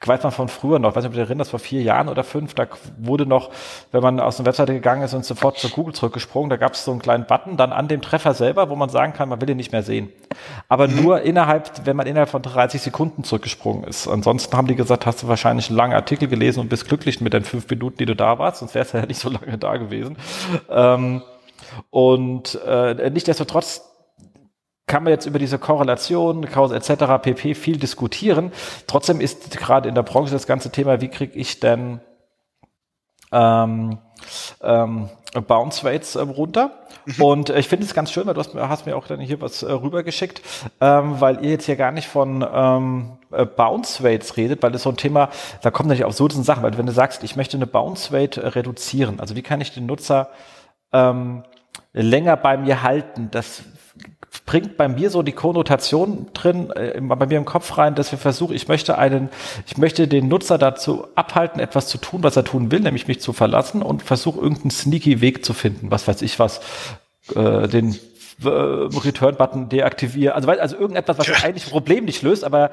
weiß man von früher noch, weiß nicht, ob du dich erinnerst, vor vier Jahren oder fünf, da wurde noch, wenn man aus einer Webseite gegangen ist und sofort zu Google zurückgesprungen, da gab es so einen kleinen Button dann an dem Treffer selber, wo man sagen kann, man will ihn nicht mehr sehen. Aber mhm. nur innerhalb, wenn man innerhalb von 30 Sekunden zurückgesprungen ist. Ansonsten haben die gesagt, hast du wahrscheinlich einen langen Artikel gelesen und bist glücklich mit den fünf Minuten, die du da warst, sonst wärst du ja nicht so lange da gewesen. Ähm, und äh, nichtsdestotrotz kann man jetzt über diese Korrelation, etc. pp. viel diskutieren. Trotzdem ist gerade in der Branche das ganze Thema, wie kriege ich denn ähm, ähm, Bounce Rates äh, runter. Mhm. Und äh, ich finde es ganz schön, weil du hast, hast, mir auch dann hier was äh, rübergeschickt, ähm, weil ihr jetzt hier gar nicht von ähm, äh, Bounce Rates redet, weil das so ein Thema, da kommt natürlich auf so Sachen, weil wenn du sagst, ich möchte eine Bounce Rate äh, reduzieren, also wie kann ich den Nutzer ähm, länger bei mir halten, das bringt bei mir so die Konnotation drin, äh, bei mir im Kopf rein, dass wir versuchen, ich möchte einen, ich möchte den Nutzer dazu abhalten, etwas zu tun, was er tun will, nämlich mich zu verlassen und versuche irgendeinen sneaky Weg zu finden, was weiß ich was, äh, den äh, Return-Button deaktivieren, also, also irgendetwas, was ja. eigentlich ein Problem nicht löst, aber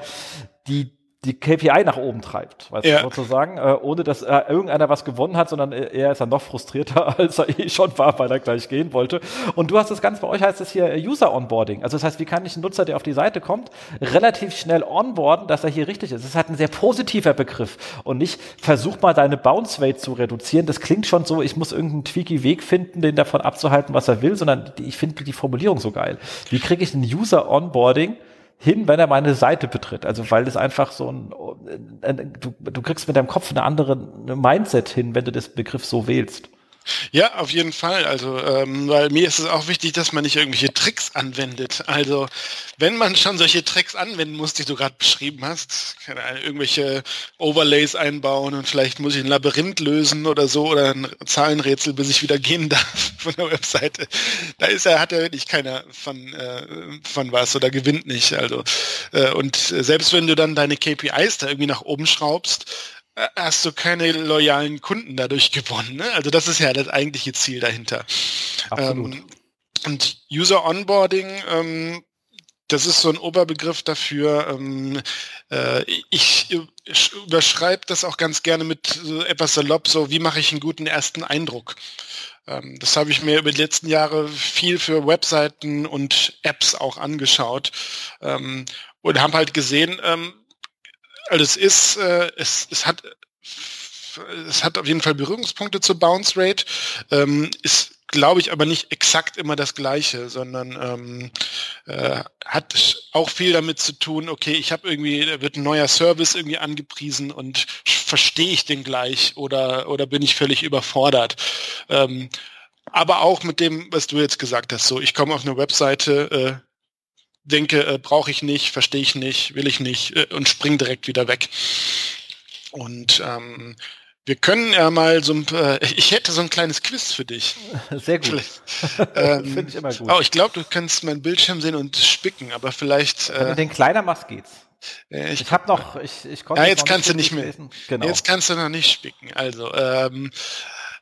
die die KPI nach oben treibt, weißt ja. du, sozusagen, äh, ohne dass äh, irgendeiner was gewonnen hat, sondern er ist dann noch frustrierter, als er eh schon war, weil er gleich gehen wollte. Und du hast das Ganze, bei euch heißt es hier User Onboarding. Also das heißt, wie kann ich einen Nutzer, der auf die Seite kommt, relativ schnell onboarden, dass er hier richtig ist. Das ist halt ein sehr positiver Begriff und nicht versuch mal deine Bounce Rate zu reduzieren. Das klingt schon so, ich muss irgendeinen tweaky Weg finden, den davon abzuhalten, was er will, sondern ich finde die Formulierung so geil. Wie kriege ich ein User Onboarding hin, wenn er meine Seite betritt. Also weil das einfach so ein, du, du kriegst mit deinem Kopf eine andere Mindset hin, wenn du das Begriff so wählst. Ja, auf jeden Fall. Also, ähm, weil mir ist es auch wichtig, dass man nicht irgendwelche Tricks anwendet. Also, wenn man schon solche Tricks anwenden muss, die du gerade beschrieben hast, Ahnung, irgendwelche Overlays einbauen und vielleicht muss ich ein Labyrinth lösen oder so oder ein Zahlenrätsel, bis ich wieder gehen darf von der Webseite. Da ist er, hat er wirklich keiner von, äh, von was oder gewinnt nicht. Also, äh, und selbst wenn du dann deine KPIs da irgendwie nach oben schraubst, hast du keine loyalen Kunden dadurch gewonnen. Ne? Also das ist ja das eigentliche Ziel dahinter. Ähm, und User Onboarding, ähm, das ist so ein Oberbegriff dafür. Ähm, äh, ich, ich überschreibe das auch ganz gerne mit so etwas salopp, so wie mache ich einen guten ersten Eindruck. Ähm, das habe ich mir über die letzten Jahre viel für Webseiten und Apps auch angeschaut ähm, und habe halt gesehen, ähm, also es ist, äh, es, es hat es hat auf jeden Fall Berührungspunkte zur Bounce Rate, ähm, ist glaube ich aber nicht exakt immer das gleiche, sondern ähm, äh, hat auch viel damit zu tun, okay, ich habe irgendwie, da wird ein neuer Service irgendwie angepriesen und verstehe ich den gleich oder, oder bin ich völlig überfordert. Ähm, aber auch mit dem, was du jetzt gesagt hast, so ich komme auf eine Webseite, äh, denke, äh, brauche ich nicht, verstehe ich nicht, will ich nicht äh, und spring direkt wieder weg. Und ähm, wir können ja mal so ein, äh, ich hätte so ein kleines Quiz für dich. Sehr gut. Ähm, Finde ich immer gut. Oh, ich glaube, du kannst meinen Bildschirm sehen und spicken, aber vielleicht. Wenn du den kleiner machst, geht's. Äh, ich, ich habe noch, ich, ich konnte. Ja, jetzt kannst du nicht mehr. Genau. Jetzt kannst du noch nicht spicken. Also, ähm,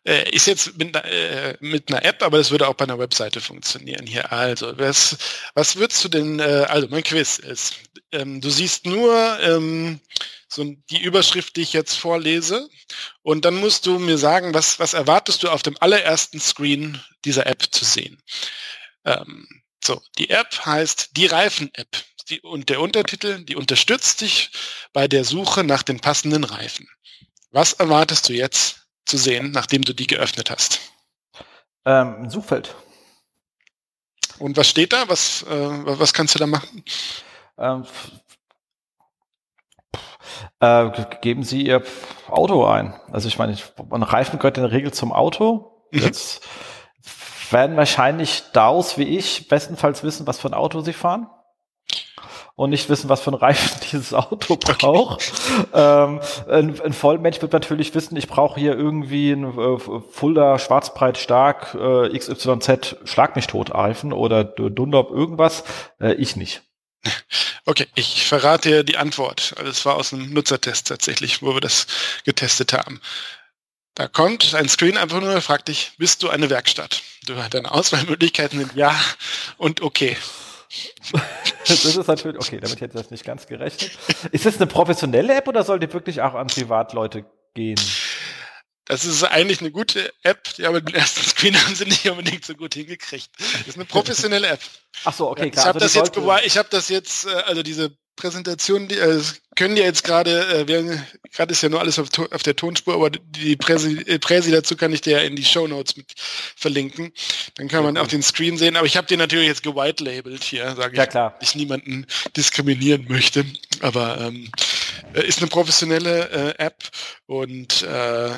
äh, ist jetzt mit, äh, mit, einer App, aber das würde auch bei einer Webseite funktionieren hier. Also, was, was würdest du denn, äh, also mein Quiz ist, ähm, du siehst nur ähm, so die Überschrift, die ich jetzt vorlese und dann musst du mir sagen, was, was erwartest du auf dem allerersten Screen dieser App zu sehen. Ähm, so, die App heißt die Reifen-App. Die, und der Untertitel, die unterstützt dich bei der Suche nach den passenden Reifen. Was erwartest du jetzt zu sehen, nachdem du die geöffnet hast? Ähm, Suchfeld. Und was steht da? Was, äh, was kannst du da machen? Ähm, äh, geben Sie Ihr Auto ein. Also ich meine, ein Reifen gehört in der Regel zum Auto. Mhm. Jetzt werden wahrscheinlich DAOs wie ich bestenfalls wissen, was für ein Auto sie fahren und nicht wissen, was für ein Reifen dieses Auto braucht. ähm, ein, ein, Vollmensch wird natürlich wissen, ich brauche hier irgendwie ein äh, Fulda schwarzbreit stark äh, XYZ Schlag mich tot Reifen oder Dunlop irgendwas. Äh, ich nicht. Okay, ich verrate dir die Antwort. Also es war aus einem Nutzertest tatsächlich, wo wir das getestet haben. Da kommt ein Screen einfach nur, fragt dich, bist du eine Werkstatt? Du, deine Auswahlmöglichkeiten sind ja und okay. Das ist natürlich, okay, damit hätte ich das nicht ganz gerechnet. Ist das eine professionelle App oder soll die wirklich auch an Privatleute gehen? Das ist eigentlich eine gute App, die aber den ersten Screen haben sie nicht unbedingt so gut hingekriegt. Das ist eine professionelle App. Ach so, okay, klar. Ich habe also das, jetzt, ich hab das jetzt, also diese Präsentation, die äh, können ja jetzt gerade, äh, gerade ist ja nur alles auf, auf der Tonspur, aber die Präsi, äh, Präsi dazu kann ich dir ja in die Show Notes mit verlinken. Dann kann man auch den Screen sehen. Aber ich habe den natürlich jetzt gewitelabelt hier, sage ich, ja, klar. ich niemanden diskriminieren möchte. Aber ähm, äh, ist eine professionelle äh, App und äh,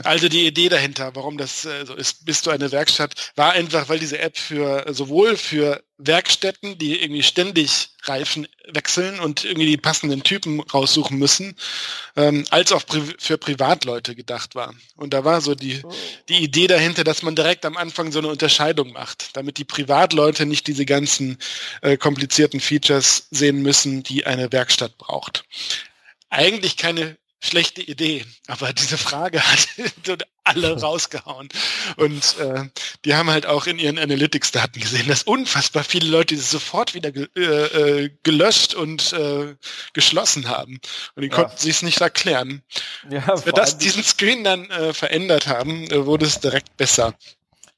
also die Idee dahinter, warum das äh, so ist, bist du eine Werkstatt, war einfach, weil diese App für sowohl für Werkstätten, die irgendwie ständig Reifen wechseln und irgendwie die passenden Typen raussuchen müssen, ähm, als auch pri für Privatleute gedacht war. Und da war so die, die Idee dahinter, dass man direkt am Anfang so eine Unterscheidung macht, damit die Privatleute nicht diese ganzen äh, komplizierten Features sehen müssen, die eine Werkstatt braucht. Eigentlich keine schlechte Idee, aber diese Frage hat alle rausgehauen. Und äh, die haben halt auch in ihren Analytics-Daten gesehen, dass unfassbar viele Leute das sofort wieder ge äh, äh, gelöscht und äh, geschlossen haben. Und die ja. konnten sich es nicht erklären. Ja, Als wir das, diesen Screen dann äh, verändert haben, äh, wurde es direkt besser.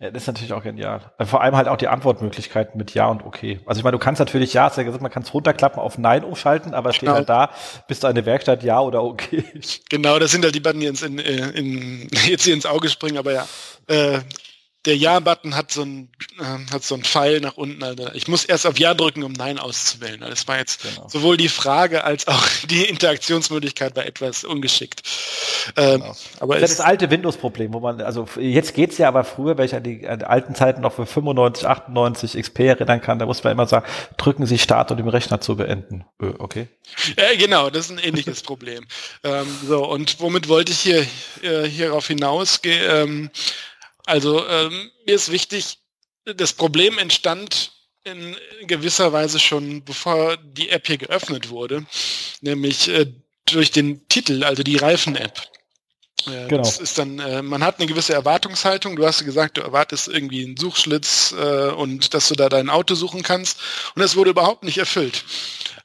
Ja, das ist natürlich auch genial. Äh, vor allem halt auch die Antwortmöglichkeiten mit Ja und Okay. Also ich meine, du kannst natürlich Ja, hast ja gesagt, man kann es runterklappen auf Nein umschalten, aber es genau. steht halt da, bist du eine Werkstatt, Ja oder Okay. Genau, das sind halt die Button, die ins, in, äh, in, jetzt hier ins Auge springen, aber ja. Äh, der Ja-Button hat so ein äh, hat so ein Pfeil nach unten. Also ich muss erst auf Ja drücken, um Nein auszuwählen. Also das war jetzt genau. sowohl die Frage als auch die Interaktionsmöglichkeit war etwas ungeschickt. Ähm, genau. aber das ist das alte Windows-Problem, wo man, also jetzt geht's ja, aber früher, wenn ich an die, an die alten Zeiten noch für 95, 98 XP erinnern kann, da muss man immer sagen, drücken Sie Start, um den Rechner zu beenden. Äh, okay. Ja, genau, das ist ein ähnliches Problem. Ähm, so, und womit wollte ich hier äh, hierauf hinausgehen? Ähm, also ähm, mir ist wichtig, das Problem entstand in gewisser Weise schon bevor die App hier geöffnet wurde, nämlich äh, durch den Titel, also die Reifen-App. Äh, genau. Das ist dann, äh, man hat eine gewisse Erwartungshaltung. Du hast gesagt, du erwartest irgendwie einen Suchschlitz äh, und dass du da dein Auto suchen kannst. Und das wurde überhaupt nicht erfüllt.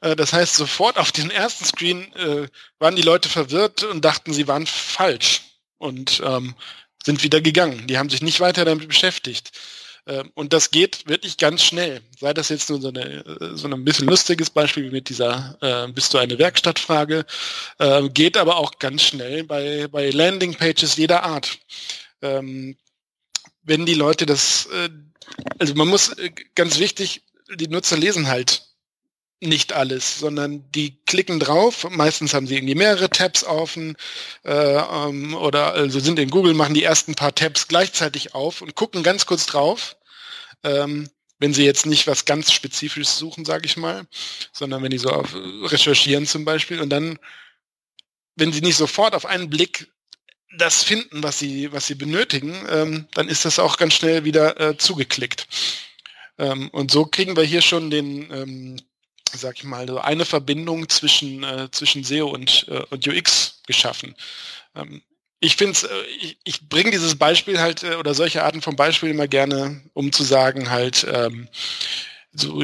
Äh, das heißt, sofort auf den ersten Screen äh, waren die Leute verwirrt und dachten, sie waren falsch. Und ähm, sind wieder gegangen. Die haben sich nicht weiter damit beschäftigt. Ähm, und das geht wirklich ganz schnell. Sei das jetzt nur so, eine, äh, so ein bisschen lustiges Beispiel mit dieser äh, Bist du eine Werkstattfrage, äh, geht aber auch ganz schnell bei, bei Landingpages jeder Art. Ähm, wenn die Leute das, äh, also man muss äh, ganz wichtig, die Nutzer lesen halt nicht alles, sondern die klicken drauf. Meistens haben sie irgendwie mehrere Tabs offen äh, ähm, oder also sind in Google, machen die ersten paar Tabs gleichzeitig auf und gucken ganz kurz drauf. Ähm, wenn sie jetzt nicht was ganz Spezifisches suchen, sage ich mal, sondern wenn die so auf, recherchieren zum Beispiel und dann, wenn sie nicht sofort auf einen Blick das finden, was sie, was sie benötigen, ähm, dann ist das auch ganz schnell wieder äh, zugeklickt. Ähm, und so kriegen wir hier schon den ähm, sag ich mal, so eine Verbindung zwischen, äh, zwischen SEO und, äh, und UX geschaffen. Ähm, ich finde äh, ich, ich bringe dieses Beispiel halt äh, oder solche Arten von Beispielen immer gerne, um zu sagen, halt, ähm, so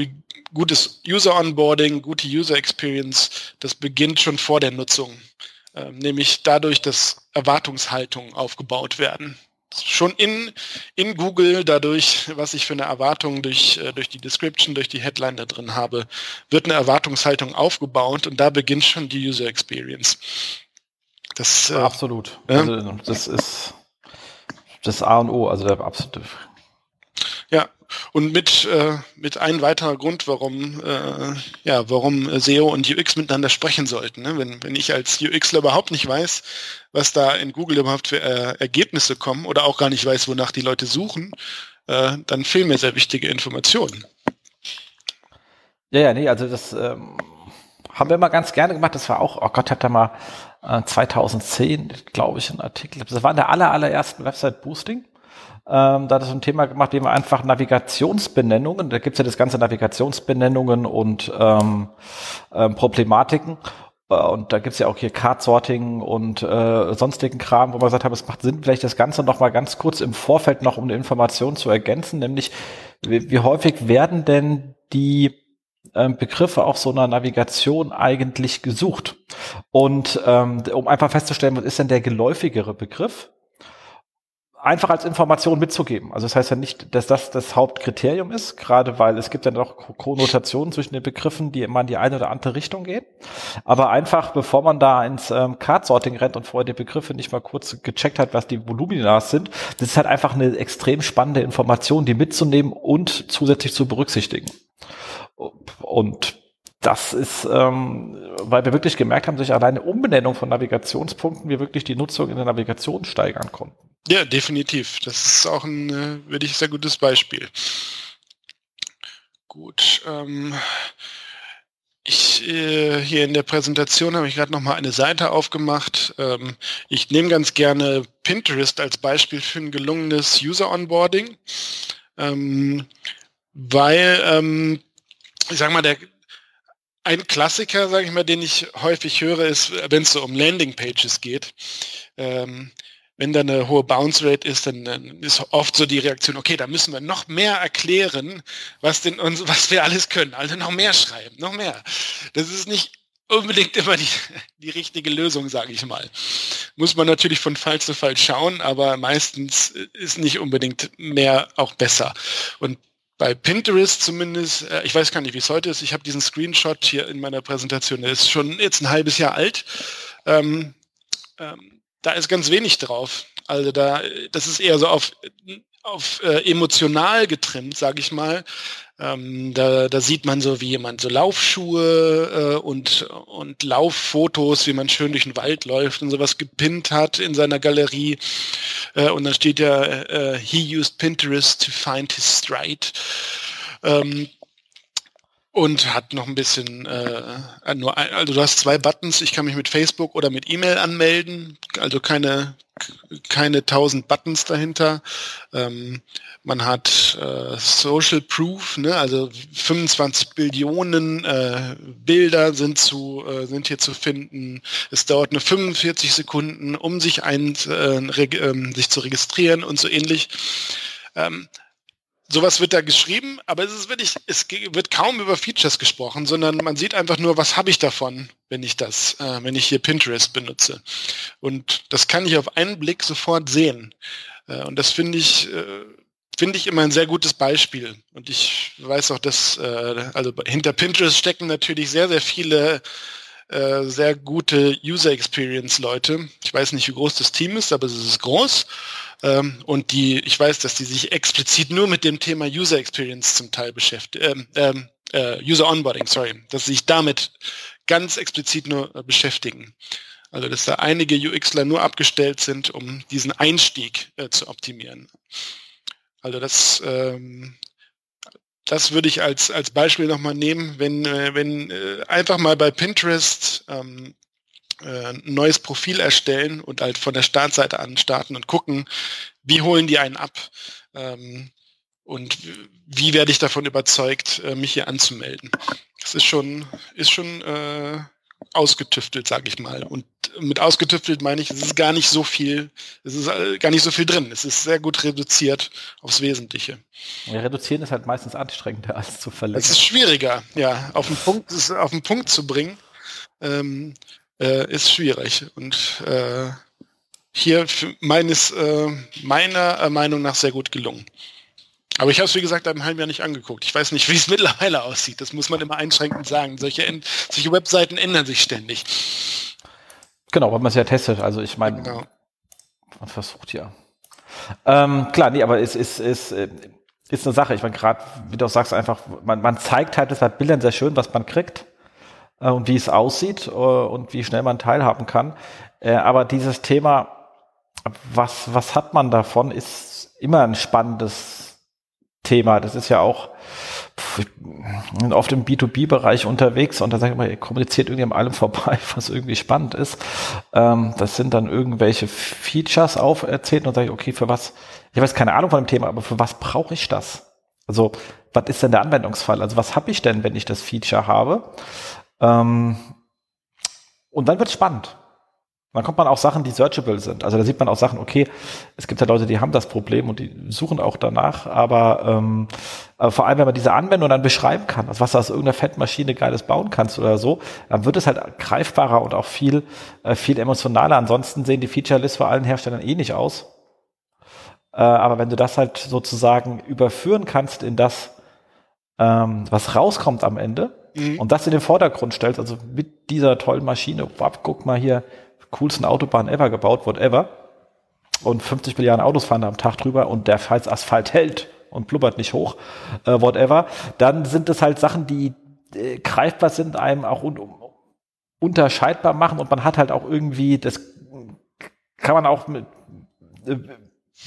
gutes User Onboarding, gute User Experience, das beginnt schon vor der Nutzung. Ähm, nämlich dadurch, dass Erwartungshaltungen aufgebaut werden schon in, in Google, dadurch, was ich für eine Erwartung durch, äh, durch die Description, durch die Headline da drin habe, wird eine Erwartungshaltung aufgebaut und da beginnt schon die User Experience. Das, äh, Absolut. Äh, also, das ist das A und O, also der absolute und mit, äh, mit ein weiterer Grund, warum, äh, ja, warum SEO und UX miteinander sprechen sollten. Ne? Wenn, wenn ich als UXler überhaupt nicht weiß, was da in Google überhaupt für äh, Ergebnisse kommen oder auch gar nicht weiß, wonach die Leute suchen, äh, dann fehlen mir sehr wichtige Informationen. Ja, ja, nee, also das ähm, haben wir mal ganz gerne gemacht. Das war auch, oh Gott, hat da mal äh, 2010, glaube ich, ein Artikel. Das war in der aller, allerersten Website Boosting. Ähm, da hat es ein Thema gemacht, dem wir einfach Navigationsbenennungen, da gibt es ja das ganze Navigationsbenennungen und ähm, ähm, Problematiken. Äh, und da gibt es ja auch hier Card-Sorting und äh, sonstigen Kram, wo man gesagt hat, es macht Sinn, vielleicht das Ganze noch mal ganz kurz im Vorfeld noch um eine Information zu ergänzen, nämlich wie, wie häufig werden denn die ähm, Begriffe auf so einer Navigation eigentlich gesucht? Und ähm, um einfach festzustellen, was ist denn der geläufigere Begriff? Einfach als Information mitzugeben. Also das heißt ja nicht, dass das das Hauptkriterium ist, gerade weil es gibt ja noch Konnotationen zwischen den Begriffen, die immer in die eine oder andere Richtung gehen. Aber einfach, bevor man da ins ähm, Card-Sorting rennt und vorher die Begriffe nicht mal kurz gecheckt hat, was die Volumina sind, das ist halt einfach eine extrem spannende Information, die mitzunehmen und zusätzlich zu berücksichtigen. Und das ist, ähm, weil wir wirklich gemerkt haben, durch alleine Umbenennung von Navigationspunkten wir wirklich die Nutzung in der Navigation steigern konnten. Ja, definitiv. Das ist auch ein äh, wirklich sehr gutes Beispiel. Gut. Ähm, ich äh, hier in der Präsentation habe ich gerade noch mal eine Seite aufgemacht. Ähm, ich nehme ganz gerne Pinterest als Beispiel für ein gelungenes User Onboarding, ähm, weil ähm, ich sage mal der ein Klassiker, sage ich mal, den ich häufig höre, ist, wenn es so um Landingpages geht. Ähm, wenn da eine hohe Bounce Rate ist, dann, dann, ist oft so die Reaktion, okay, da müssen wir noch mehr erklären, was denn uns, was wir alles können. Also noch mehr schreiben, noch mehr. Das ist nicht unbedingt immer die, die richtige Lösung, sage ich mal. Muss man natürlich von Fall zu Fall schauen, aber meistens ist nicht unbedingt mehr auch besser. Und bei Pinterest zumindest, äh, ich weiß gar nicht, wie es heute ist, ich habe diesen Screenshot hier in meiner Präsentation, der ist schon jetzt ein halbes Jahr alt. Ähm, ähm, da ist ganz wenig drauf. Also da, das ist eher so auf, auf äh, emotional getrimmt, sage ich mal. Ähm, da, da sieht man so, wie jemand so Laufschuhe äh, und, und Lauffotos, wie man schön durch den Wald läuft und sowas gepinnt hat in seiner Galerie. Äh, und dann steht ja, äh, he used Pinterest to find his stride. Ähm, und hat noch ein bisschen äh, nur ein, also du hast zwei Buttons, ich kann mich mit Facebook oder mit E-Mail anmelden, also keine keine tausend Buttons dahinter. Ähm, man hat äh, Social Proof, ne? also 25 Billionen äh, Bilder sind zu äh, sind hier zu finden. Es dauert nur 45 Sekunden, um sich ein äh, ähm, sich zu registrieren und so ähnlich. Ähm, sowas wird da geschrieben, aber es ist wirklich, es wird kaum über Features gesprochen, sondern man sieht einfach nur, was habe ich davon, wenn ich das, äh, wenn ich hier Pinterest benutze. Und das kann ich auf einen Blick sofort sehen. Äh, und das finde ich, äh, finde ich immer ein sehr gutes Beispiel. Und ich weiß auch, dass, äh, also hinter Pinterest stecken natürlich sehr, sehr viele äh, sehr gute User Experience Leute. Ich weiß nicht, wie groß das Team ist, aber es ist groß. Ähm, und die, ich weiß, dass die sich explizit nur mit dem Thema User Experience zum Teil beschäftigen, ähm, ähm, äh, User Onboarding, sorry, dass sie sich damit ganz explizit nur äh, beschäftigen. Also dass da einige UXler nur abgestellt sind, um diesen Einstieg äh, zu optimieren. Also das, ähm, das würde ich als, als Beispiel nochmal nehmen, wenn, äh, wenn äh, einfach mal bei Pinterest ähm, äh, ein neues Profil erstellen und halt von der Startseite an starten und gucken, wie holen die einen ab ähm, und wie werde ich davon überzeugt, äh, mich hier anzumelden. Das ist schon, ist schon äh, ausgetüftelt, sage ich mal. Und mit ausgetüftelt meine ich, es ist gar nicht so viel, es ist äh, gar nicht so viel drin. Es ist sehr gut reduziert aufs Wesentliche. Ja, reduzieren ist halt meistens anstrengender als zu verlängern. Es ist schwieriger, ja, auf den Punkt, auf den Punkt zu bringen. Ähm, äh, ist schwierig. Und äh, hier meines, äh, meiner äh, Meinung nach sehr gut gelungen. Aber ich habe es, wie gesagt, einem halben Jahr nicht angeguckt. Ich weiß nicht, wie es mittlerweile aussieht. Das muss man immer einschränkend sagen. Solche, solche Webseiten ändern sich ständig. Genau, weil man es ja testet. Also ich meine, genau. man versucht ja. Ähm, klar, nee, aber es ist, ist, ist, ist eine Sache. Ich meine, gerade, wie du auch sagst, einfach, man, man zeigt halt das bei Bildern sehr schön, was man kriegt äh, und wie es aussieht äh, und wie schnell man teilhaben kann. Äh, aber dieses Thema, was, was hat man davon, ist immer ein spannendes Thema. Das ist ja auch pff, oft im B2B-Bereich unterwegs und da sage ich mal, ihr kommuniziert irgendwie an allem vorbei, was irgendwie spannend ist. Ähm, das sind dann irgendwelche Features auferzählt und sage ich, okay, für was, ich weiß keine Ahnung von dem Thema, aber für was brauche ich das? Also, was ist denn der Anwendungsfall? Also, was habe ich denn, wenn ich das Feature habe? Ähm, und dann wird es spannend. Dann kommt man auch Sachen, die searchable sind. Also da sieht man auch Sachen, okay, es gibt ja Leute, die haben das Problem und die suchen auch danach, aber, ähm, aber vor allem, wenn man diese Anwendung dann beschreiben kann, also was du aus irgendeiner Fettmaschine Geiles bauen kannst oder so, dann wird es halt greifbarer und auch viel, äh, viel emotionaler. Ansonsten sehen die Feature-Lists bei allen Herstellern eh nicht aus. Äh, aber wenn du das halt sozusagen überführen kannst in das, ähm, was rauskommt am Ende, mhm. und das in den Vordergrund stellst, also mit dieser tollen Maschine, wow, guck mal hier, coolsten Autobahn ever gebaut, whatever, und 50 Milliarden Autos fahren da am Tag drüber und der falls Asphalt hält und blubbert nicht hoch, äh, whatever, dann sind das halt Sachen, die äh, greifbar sind, einem auch un unterscheidbar machen und man hat halt auch irgendwie, das kann man auch mit äh,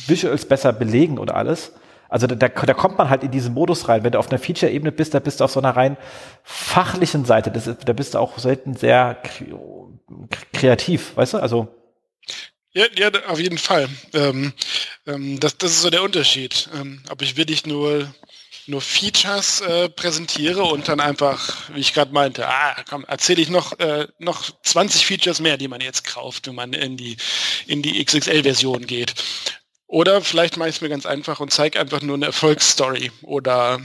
Visuals besser belegen und alles. Also da, da, kommt man halt in diesen Modus rein. Wenn du auf einer Feature-Ebene bist, da bist du auf so einer rein fachlichen Seite. Das ist, da bist du auch selten sehr kreativ, weißt du? Also ja, ja, auf jeden Fall. Ähm, ähm, das, das ist so der Unterschied. Ähm, ob ich wirklich nur nur Features äh, präsentiere und dann einfach, wie ich gerade meinte, ah, komm, erzähle ich noch, äh, noch 20 Features mehr, die man jetzt kauft, wenn man in die, in die XXL-Version geht. Oder vielleicht mache ich es mir ganz einfach und zeige einfach nur eine Erfolgsstory oder,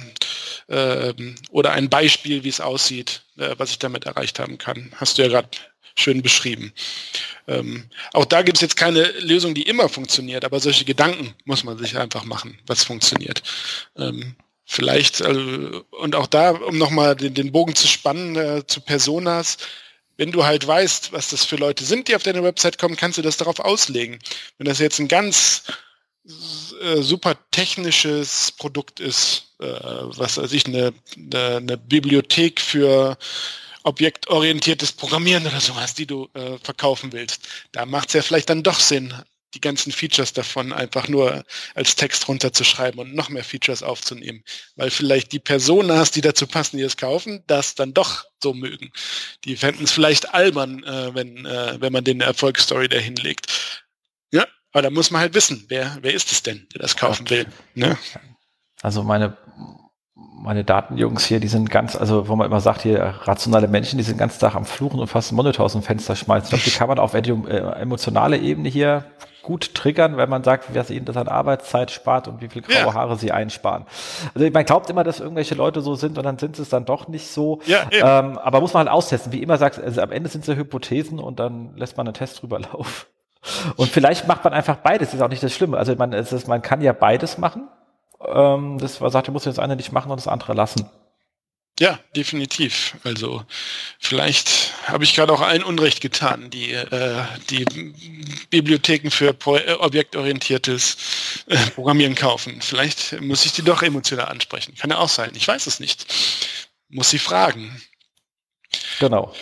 äh, oder ein Beispiel, wie es aussieht, äh, was ich damit erreicht haben kann. Hast du ja gerade schön beschrieben. Ähm, auch da gibt es jetzt keine Lösung, die immer funktioniert, aber solche Gedanken muss man sich einfach machen, was funktioniert. Ähm, vielleicht, also, und auch da, um nochmal den, den Bogen zu spannen äh, zu Personas, wenn du halt weißt, was das für Leute sind, die auf deine Website kommen, kannst du das darauf auslegen. Wenn das jetzt ein ganz äh, super technisches Produkt ist, äh, was weiß ich, eine, eine, eine Bibliothek für objektorientiertes Programmieren oder sowas, die du äh, verkaufen willst. Da macht es ja vielleicht dann doch Sinn, die ganzen Features davon einfach nur als Text runterzuschreiben und noch mehr Features aufzunehmen. Weil vielleicht die Personas, die dazu passen, die es kaufen, das dann doch so mögen. Die fänden es vielleicht albern, äh, wenn, äh, wenn man den Erfolgsstory dahin legt. Ja, aber da muss man halt wissen, wer, wer ist es denn, der das kaufen will. Ne? Also meine meine Datenjungs hier, die sind ganz, also wo man immer sagt, hier rationale Menschen, die sind ganz Tag am Fluchen und fast einen Monitor aus dem Fenster schmeißen. Ich glaube, die kann man auf äh, emotionale Ebene hier gut triggern, wenn man sagt, was ihnen das an Arbeitszeit spart und wie viel graue ja. Haare sie einsparen. Also man glaubt immer, dass irgendwelche Leute so sind und dann sind es dann doch nicht so. Ja, ähm, aber muss man halt austesten. Wie immer sagst, also am Ende sind es ja Hypothesen und dann lässt man einen Test drüber laufen. Und vielleicht macht man einfach beides, ist auch nicht das Schlimme. Also man, es ist, man kann ja beides machen ähm, das war, sagte, muss jetzt eine nicht machen und das andere lassen. Ja, definitiv. Also vielleicht habe ich gerade auch allen Unrecht getan, die äh, die Bibliotheken für äh, objektorientiertes äh, Programmieren kaufen. Vielleicht muss ich die doch emotional ansprechen. Kann ja auch sein. Ich weiß es nicht. Muss sie fragen. Genau.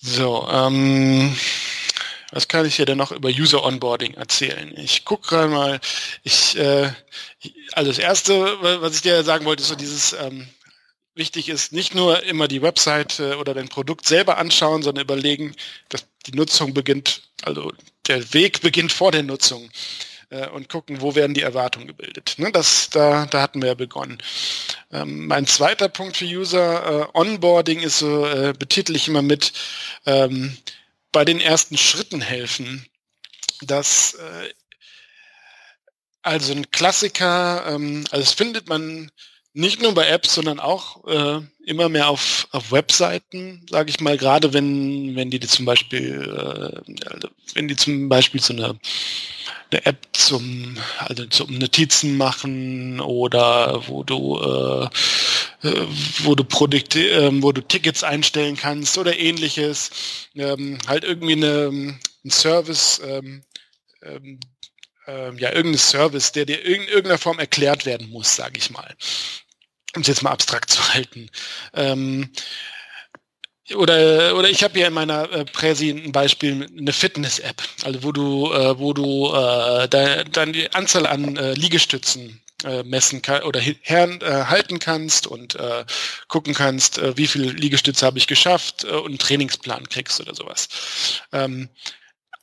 So, ähm, was kann ich dir denn noch über User Onboarding erzählen? Ich gucke gerade mal, ich, äh, also das erste, was ich dir sagen wollte, ist so dieses, ähm, wichtig ist, nicht nur immer die Website oder dein Produkt selber anschauen, sondern überlegen, dass die Nutzung beginnt, also der Weg beginnt vor der Nutzung äh, und gucken, wo werden die Erwartungen gebildet. Ne, das, da, da hatten wir ja begonnen. Ähm, mein zweiter Punkt für User äh, Onboarding ist so, äh, betitel ich immer mit, ähm, bei den ersten Schritten helfen. Das äh, also ein Klassiker, ähm, also das findet man nicht nur bei Apps, sondern auch äh, immer mehr auf, auf Webseiten, sage ich mal, gerade wenn, wenn die, die zum Beispiel, äh, also wenn die zum Beispiel so eine, eine App zum, also zum Notizen machen oder wo du äh, äh, wo du Produkte, ähm, wo du Tickets einstellen kannst oder ähnliches. Ähm, halt irgendwie eine, ein Service, ähm, ähm, ähm, ja, irgendein Service, der dir in irgendeiner Form erklärt werden muss, sage ich mal. Um es jetzt mal abstrakt zu halten. Ähm, oder, oder ich habe hier in meiner äh, Präsi ein Beispiel, eine Fitness-App, also wo du, äh, wo du äh, dann die Anzahl an äh, Liegestützen äh, messen kann oder her, äh, halten kannst und äh, gucken kannst, wie viele Liegestütze habe ich geschafft und einen Trainingsplan kriegst oder sowas. Ähm,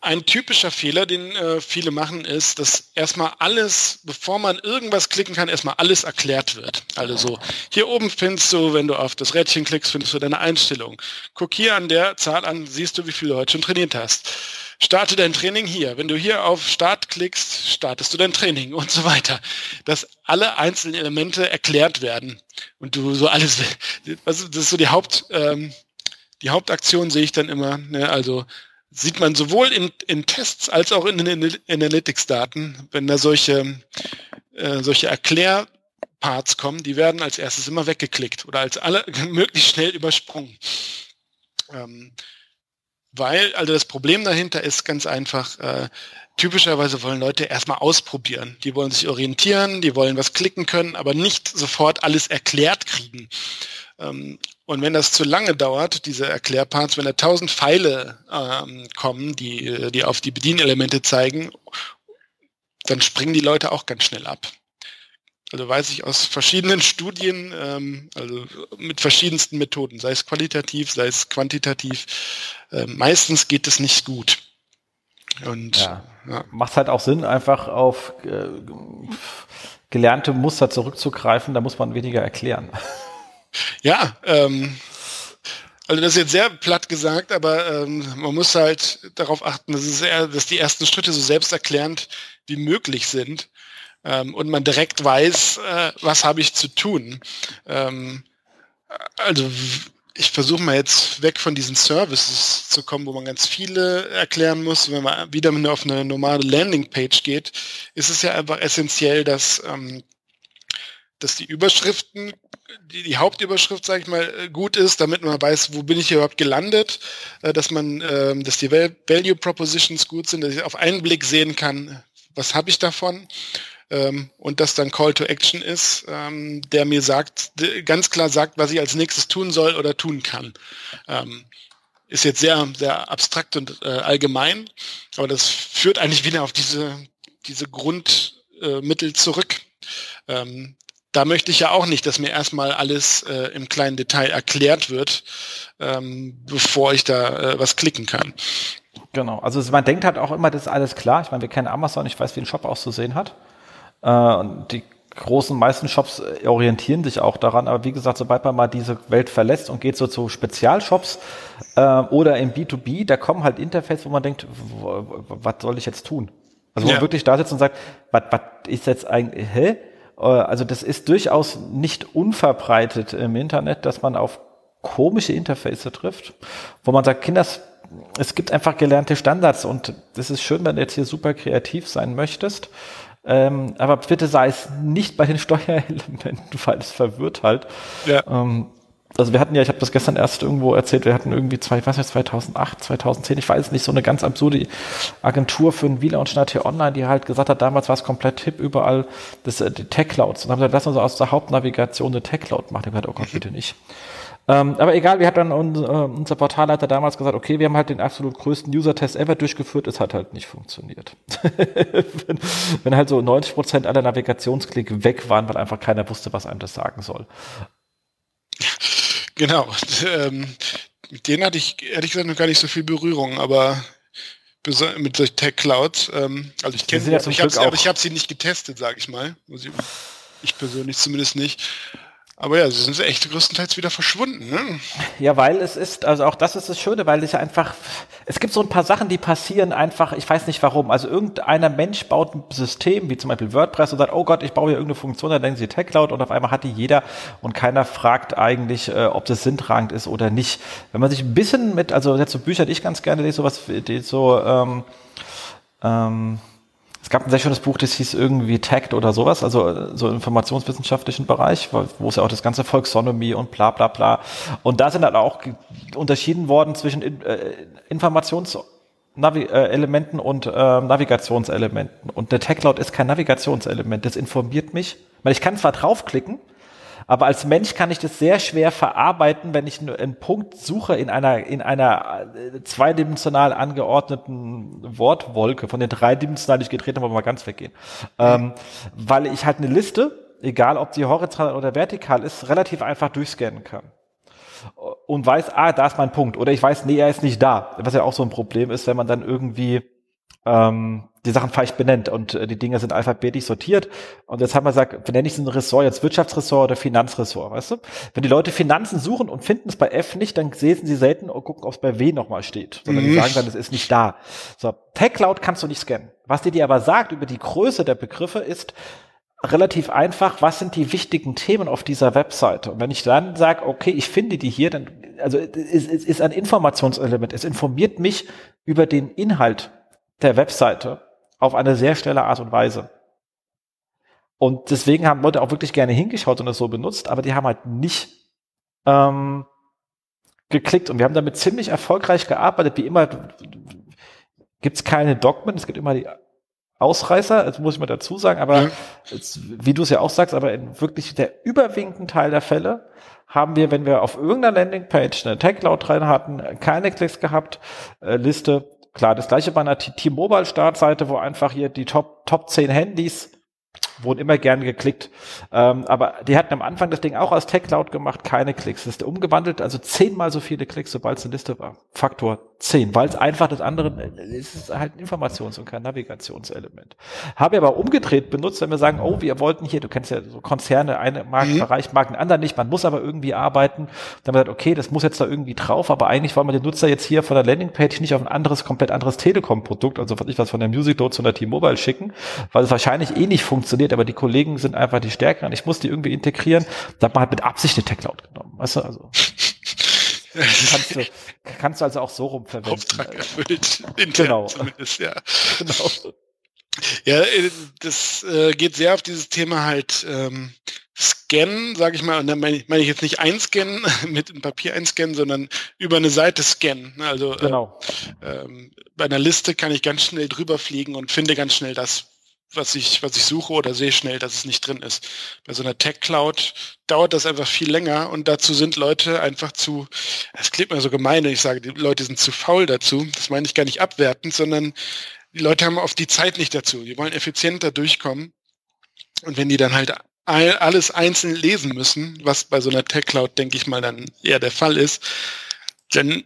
ein typischer Fehler, den äh, viele machen, ist, dass erstmal alles, bevor man irgendwas klicken kann, erstmal alles erklärt wird. Also so, hier oben findest du, wenn du auf das Rädchen klickst, findest du deine Einstellung. Guck hier an der Zahl an, siehst du, wie viel du heute schon trainiert hast. Starte dein Training hier. Wenn du hier auf Start klickst, startest du dein Training und so weiter. Dass alle einzelnen Elemente erklärt werden und du so alles, das ist so die Haupt, ähm, die Hauptaktion sehe ich dann immer. Ne? Also sieht man sowohl in, in Tests als auch in den Analytics-Daten, wenn da solche, äh, solche Erklärparts kommen, die werden als erstes immer weggeklickt oder als alle möglichst schnell übersprungen. Ähm, weil, also das Problem dahinter ist ganz einfach, äh, typischerweise wollen Leute erstmal ausprobieren. Die wollen sich orientieren, die wollen was klicken können, aber nicht sofort alles erklärt kriegen. Ähm, und wenn das zu lange dauert, diese Erklärparts, wenn da tausend Pfeile ähm, kommen, die, die auf die Bedienelemente zeigen, dann springen die Leute auch ganz schnell ab. Also weiß ich aus verschiedenen Studien, ähm, also mit verschiedensten Methoden, sei es qualitativ, sei es quantitativ, äh, meistens geht es nicht gut. Und ja, ja. macht halt auch Sinn, einfach auf äh, gelernte Muster zurückzugreifen, da muss man weniger erklären. Ja, ähm, also das ist jetzt sehr platt gesagt, aber ähm, man muss halt darauf achten, dass, es eher, dass die ersten Schritte so selbsterklärend wie möglich sind ähm, und man direkt weiß, äh, was habe ich zu tun. Ähm, also ich versuche mal jetzt weg von diesen Services zu kommen, wo man ganz viele erklären muss. Wenn man wieder auf eine normale Landingpage geht, ist es ja einfach essentiell, dass ähm, dass die Überschriften, die, die Hauptüberschrift, sage ich mal, äh, gut ist, damit man weiß, wo bin ich überhaupt gelandet, äh, dass man, äh, dass die Value Propositions gut sind, dass ich auf einen Blick sehen kann, was habe ich davon ähm, und dass dann Call to Action ist, ähm, der mir sagt, ganz klar sagt, was ich als nächstes tun soll oder tun kann. Ähm, ist jetzt sehr, sehr abstrakt und äh, allgemein, aber das führt eigentlich wieder auf diese, diese Grundmittel zurück. Da möchte ich ja auch nicht, dass mir erstmal alles äh, im kleinen Detail erklärt wird, ähm, bevor ich da äh, was klicken kann. Genau, also man denkt halt auch immer, das ist alles klar. Ich meine, wir kennen Amazon, ich weiß, wie ein Shop auszusehen hat. Äh, und die großen meisten Shops äh, orientieren sich auch daran, aber wie gesagt, sobald man mal diese Welt verlässt und geht so zu Spezialshops äh, oder im B2B, da kommen halt Interface, wo man denkt, was soll ich jetzt tun? Also wo ja. man wirklich da sitzt und sagt, was ist jetzt eigentlich, hä? Äh, also das ist durchaus nicht unverbreitet im Internet, dass man auf komische Interface trifft, wo man sagt, Kinders, es gibt einfach gelernte Standards und das ist schön, wenn du jetzt hier super kreativ sein möchtest. Ähm, aber bitte sei es nicht bei den Steuerelementen, weil es verwirrt halt. Ja. Ähm, also wir hatten ja, ich habe das gestern erst irgendwo erzählt, wir hatten irgendwie zwei, was weiß 2008, 2010, ich weiß nicht, so eine ganz absurde Agentur für ein V-Launch hier online, die halt gesagt hat, damals war es komplett hip überall, das äh, die Tech Clouds. Und haben gesagt, lass uns aus der Hauptnavigation eine Tech Cloud machen. Ich habe gesagt, oh Gott, bitte nicht. Ähm, aber egal, wir hat dann un, äh, unser Portalleiter damals gesagt, okay, wir haben halt den absolut größten User-Test ever durchgeführt, es hat halt nicht funktioniert. wenn, wenn halt so 90 Prozent aller Navigationsklicks weg waren, weil einfach keiner wusste, was einem das sagen soll. Genau. Ähm, mit denen hatte ich ehrlich gesagt noch gar nicht so viel Berührung, aber mit solchen Tech Clouds. Ähm, also ich kenne sie, ja ich habe sie nicht getestet, sage ich mal. Ich persönlich zumindest nicht. Aber ja, sie sind echt größtenteils wieder verschwunden. Ne? Ja, weil es ist, also auch das ist das Schöne, weil es ja einfach, es gibt so ein paar Sachen, die passieren einfach, ich weiß nicht warum. Also irgendeiner Mensch baut ein System, wie zum Beispiel WordPress, und sagt, oh Gott, ich baue hier irgendeine Funktion, dann denken sie TechCloud und auf einmal hat die jeder und keiner fragt eigentlich, äh, ob das sinntragend ist oder nicht. Wenn man sich ein bisschen mit, also jetzt so Bücher, die ich ganz gerne lese, sowas, die so, ähm, ähm, es gab ein sehr schönes Buch, das hieß irgendwie Tact oder sowas, also so im informationswissenschaftlichen Bereich, wo es ja auch das ganze Volksonomie und bla bla bla. Und da sind dann auch unterschieden worden zwischen äh, Informationselementen und äh, Navigationselementen. Und der TechCloud ist kein Navigationselement, das informiert mich. Ich kann zwar draufklicken, aber als Mensch kann ich das sehr schwer verarbeiten, wenn ich einen Punkt suche in einer, in einer äh, zweidimensional angeordneten Wortwolke, von den dreidimensional, die ich gedreht habe, wollen wir mal ganz weggehen. Ähm, weil ich halt eine Liste, egal ob sie horizontal oder vertikal ist, relativ einfach durchscannen kann und weiß, ah, da ist mein Punkt. Oder ich weiß, nee, er ist nicht da. Was ja auch so ein Problem ist, wenn man dann irgendwie ähm, die Sachen falsch benennt und äh, die Dinge sind alphabetisch sortiert. Und jetzt haben wir gesagt, benenne ich ein Ressort jetzt Wirtschaftsressort oder Finanzressort, weißt du? Wenn die Leute Finanzen suchen und finden es bei F nicht, dann sehen sie selten und gucken, ob es bei W nochmal steht. Sondern mhm. die sagen dann, es ist nicht da. So, TechCloud kannst du nicht scannen. Was dir dir aber sagt über die Größe der Begriffe ist, relativ einfach, was sind die wichtigen Themen auf dieser Webseite? Und wenn ich dann sage, okay, ich finde die hier, dann, also es, es ist ein Informationselement. Es informiert mich über den Inhalt der Webseite auf eine sehr schnelle Art und Weise. Und deswegen haben Leute auch wirklich gerne hingeschaut und das so benutzt, aber die haben halt nicht ähm, geklickt. Und wir haben damit ziemlich erfolgreich gearbeitet. Wie immer gibt es keine Dogmen, es gibt immer die Ausreißer, das muss ich mal dazu sagen, aber ja. jetzt, wie du es ja auch sagst, aber in wirklich der überwiegenden Teil der Fälle haben wir, wenn wir auf irgendeiner Landingpage eine Tag-Cloud drin hatten, keine Klicks gehabt, äh, Liste Klar, das gleiche bei einer T-Mobile-Startseite, wo einfach hier die Top, Top 10 Handys wurden immer gern geklickt. Ähm, aber die hatten am Anfang das Ding auch als Tech Cloud gemacht, keine Klicks. Das ist umgewandelt, also zehnmal so viele Klicks, sobald es eine Liste war. Faktor zehn, weil es einfach das andere, es ist halt ein Informations- und kein Navigationselement. Habe ich aber umgedreht benutzt, wenn wir sagen, oh, wir wollten hier, du kennst ja so Konzerne, eine Marktbereich mhm. mag einen anderen nicht, man muss aber irgendwie arbeiten. Dann haben wir gesagt, okay, das muss jetzt da irgendwie drauf, aber eigentlich wollen wir den Nutzer jetzt hier von der Landingpage nicht auf ein anderes, komplett anderes Telekom-Produkt, also was ich was von der Music Note zu der T-Mobile schicken, weil es wahrscheinlich eh nicht funktioniert, aber die Kollegen sind einfach die Stärkeren. Ich muss die irgendwie integrieren. Da hat man halt mit Absicht eine Tech Cloud genommen. Weißt du, also. kannst, du, kannst du also auch so rum verwenden. Auftrag erfüllt. Genau. Zumindest, ja. Genau. Ja, äh, das äh, geht sehr auf dieses Thema halt ähm, Scannen, sage ich mal, und dann meine ich, mein ich jetzt nicht einscannen, mit dem Papier einscannen, sondern über eine Seite scannen. Also äh, genau. äh, ähm, bei einer Liste kann ich ganz schnell drüber fliegen und finde ganz schnell das, was ich, was ich suche oder sehe schnell, dass es nicht drin ist. Bei so einer Tech Cloud dauert das einfach viel länger und dazu sind Leute einfach zu, es klingt mir so gemein, wenn ich sage, die Leute sind zu faul dazu. Das meine ich gar nicht abwertend, sondern die Leute haben oft die Zeit nicht dazu. Die wollen effizienter durchkommen. Und wenn die dann halt alles einzeln lesen müssen, was bei so einer Tech Cloud, denke ich mal, dann eher der Fall ist, dann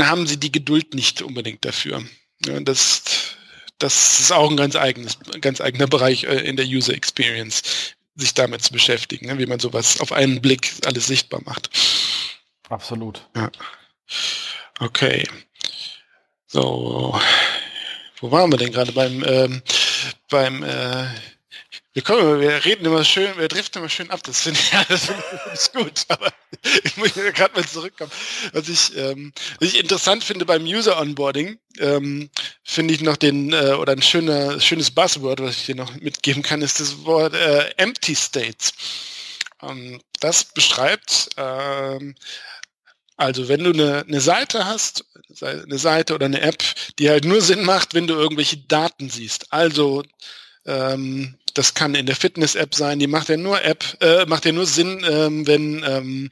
haben sie die Geduld nicht unbedingt dafür. Ja, das, das ist auch ein ganz eigenes, ganz eigener Bereich äh, in der User Experience, sich damit zu beschäftigen, ne, wie man sowas auf einen Blick alles sichtbar macht. Absolut. Ja. Okay. So, wo waren wir denn gerade beim ähm, beim äh, wir kommen, wir reden immer schön, wir driften immer schön ab, das finde ich, ja, find ich gut, aber ich muss gerade mal zurückkommen. Was ich, ähm, was ich interessant finde beim User Onboarding, ähm, finde ich noch den, äh, oder ein schöner, schönes Buzzword, was ich dir noch mitgeben kann, ist das Wort äh, Empty States. Ähm, das beschreibt, ähm, also wenn du eine, eine Seite hast, eine Seite oder eine App, die halt nur Sinn macht, wenn du irgendwelche Daten siehst. Also ähm, das kann in der Fitness-App sein, die macht ja nur App, äh, macht ja nur Sinn, ähm, wenn, ähm,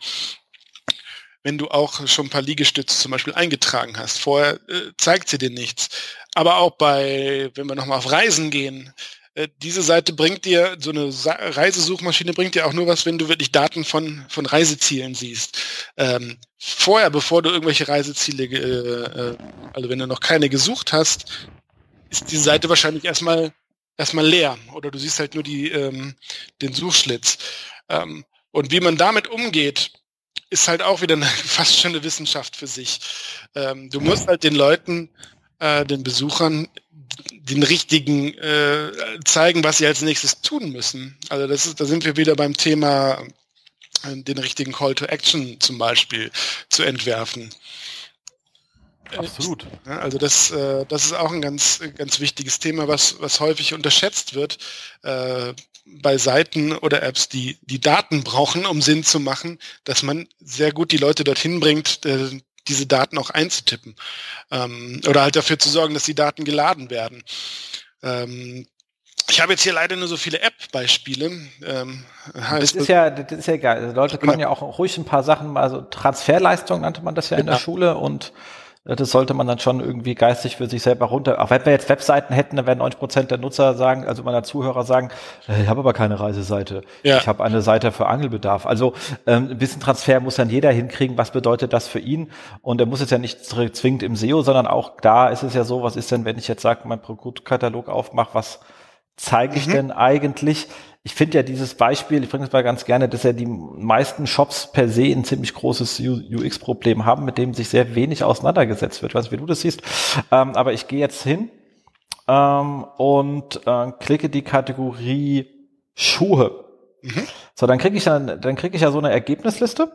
wenn du auch schon ein paar Liegestütze zum Beispiel eingetragen hast. Vorher äh, zeigt sie dir nichts. Aber auch bei, wenn wir nochmal auf Reisen gehen, äh, diese Seite bringt dir, so eine Sa Reisesuchmaschine bringt dir auch nur was, wenn du wirklich Daten von, von Reisezielen siehst. Ähm, vorher, bevor du irgendwelche Reiseziele, äh, äh, also wenn du noch keine gesucht hast, ist die Seite wahrscheinlich erstmal erstmal leer oder du siehst halt nur die, ähm, den Suchschlitz. Ähm, und wie man damit umgeht, ist halt auch wieder eine, fast schon eine Wissenschaft für sich. Ähm, du musst halt den Leuten, äh, den Besuchern, den richtigen äh, zeigen, was sie als nächstes tun müssen. Also das ist, da sind wir wieder beim Thema, äh, den richtigen Call to Action zum Beispiel zu entwerfen. Absolut. Also das, äh, das ist auch ein ganz, ganz wichtiges Thema, was, was häufig unterschätzt wird äh, bei Seiten oder Apps, die die Daten brauchen, um Sinn zu machen, dass man sehr gut die Leute dorthin bringt, äh, diese Daten auch einzutippen ähm, oder halt dafür zu sorgen, dass die Daten geladen werden. Ähm, ich habe jetzt hier leider nur so viele App-Beispiele. Ähm, das ist ja, das ist ja egal. Also Leute können ja auch ruhig ein paar Sachen, also Transferleistung nannte man das ja in der Schule und das sollte man dann schon irgendwie geistig für sich selber runter. Auch wenn wir jetzt Webseiten hätten, dann werden 90 Prozent der Nutzer sagen, also meiner Zuhörer sagen, äh, ich habe aber keine Reiseseite. Ja. Ich habe eine Seite für Angelbedarf. Also ähm, ein bisschen Transfer muss dann jeder hinkriegen. Was bedeutet das für ihn? Und er muss es ja nicht zwingend im SEO, sondern auch da ist es ja so, was ist denn, wenn ich jetzt sage, mein Produktkatalog aufmache, was zeige ich mhm. denn eigentlich? ich finde ja dieses Beispiel, ich bringe es mal ganz gerne, dass ja die meisten Shops per se ein ziemlich großes UX-Problem haben, mit dem sich sehr wenig auseinandergesetzt wird. Ich weiß nicht, wie du das siehst. Ähm, aber ich gehe jetzt hin ähm, und äh, klicke die Kategorie Schuhe. Mhm. So, dann kriege ich dann, dann kriege ich ja so eine Ergebnisliste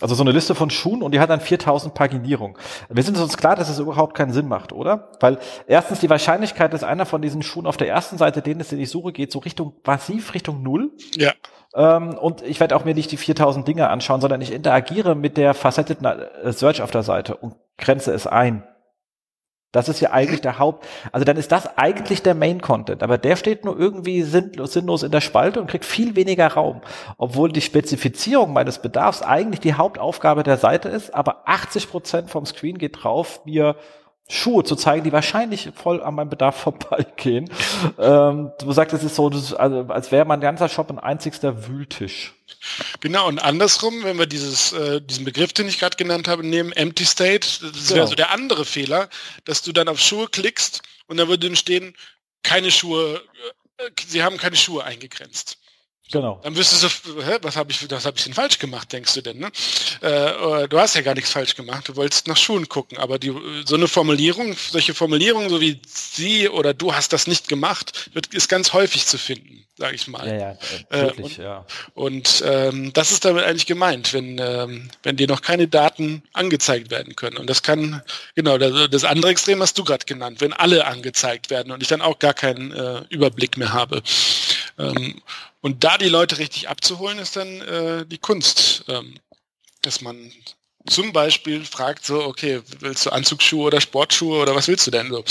also so eine Liste von Schuhen und die hat dann 4000 Paginierungen. Wir sind uns klar, dass es überhaupt keinen Sinn macht, oder? Weil erstens die Wahrscheinlichkeit, dass einer von diesen Schuhen auf der ersten Seite, den es in die Suche geht, so Richtung massiv Richtung Null. Ja. Ähm, und ich werde auch mir nicht die 4000 Dinge anschauen, sondern ich interagiere mit der facetteten äh, Search auf der Seite und grenze es ein. Das ist ja eigentlich der Haupt, also dann ist das eigentlich der Main Content, aber der steht nur irgendwie sinnlos, sinnlos in der Spalte und kriegt viel weniger Raum, obwohl die Spezifizierung meines Bedarfs eigentlich die Hauptaufgabe der Seite ist, aber 80 Prozent vom Screen geht drauf, mir Schuhe zu zeigen, die wahrscheinlich voll an meinem Bedarf vorbeigehen. ähm, du sagst, es ist so, das, also, als wäre mein ganzer Shop ein einzigster Wühltisch. Genau, und andersrum, wenn wir dieses, äh, diesen Begriff, den ich gerade genannt habe, nehmen, Empty State, das wäre genau. so der andere Fehler, dass du dann auf Schuhe klickst und da würde dann stehen, keine Schuhe, äh, sie haben keine Schuhe eingegrenzt. Genau. Dann wüsstest du, hä, was habe ich, was habe ich denn falsch gemacht, denkst du denn? Ne? Äh, du hast ja gar nichts falsch gemacht. Du wolltest nach Schuhen gucken, aber die, so eine Formulierung, solche Formulierungen, so wie sie oder du hast das nicht gemacht, wird, ist ganz häufig zu finden, sage ich mal. Ja, ja, äh, wirklich, äh, und, ja. Und ähm, das ist damit eigentlich gemeint, wenn ähm, wenn dir noch keine Daten angezeigt werden können. Und das kann genau das, das andere Extrem hast du gerade genannt, wenn alle angezeigt werden und ich dann auch gar keinen äh, Überblick mehr habe. Ähm, und da die Leute richtig abzuholen, ist dann äh, die Kunst, ähm, dass man zum Beispiel fragt so, okay, willst du Anzugsschuhe oder Sportschuhe oder was willst du denn so?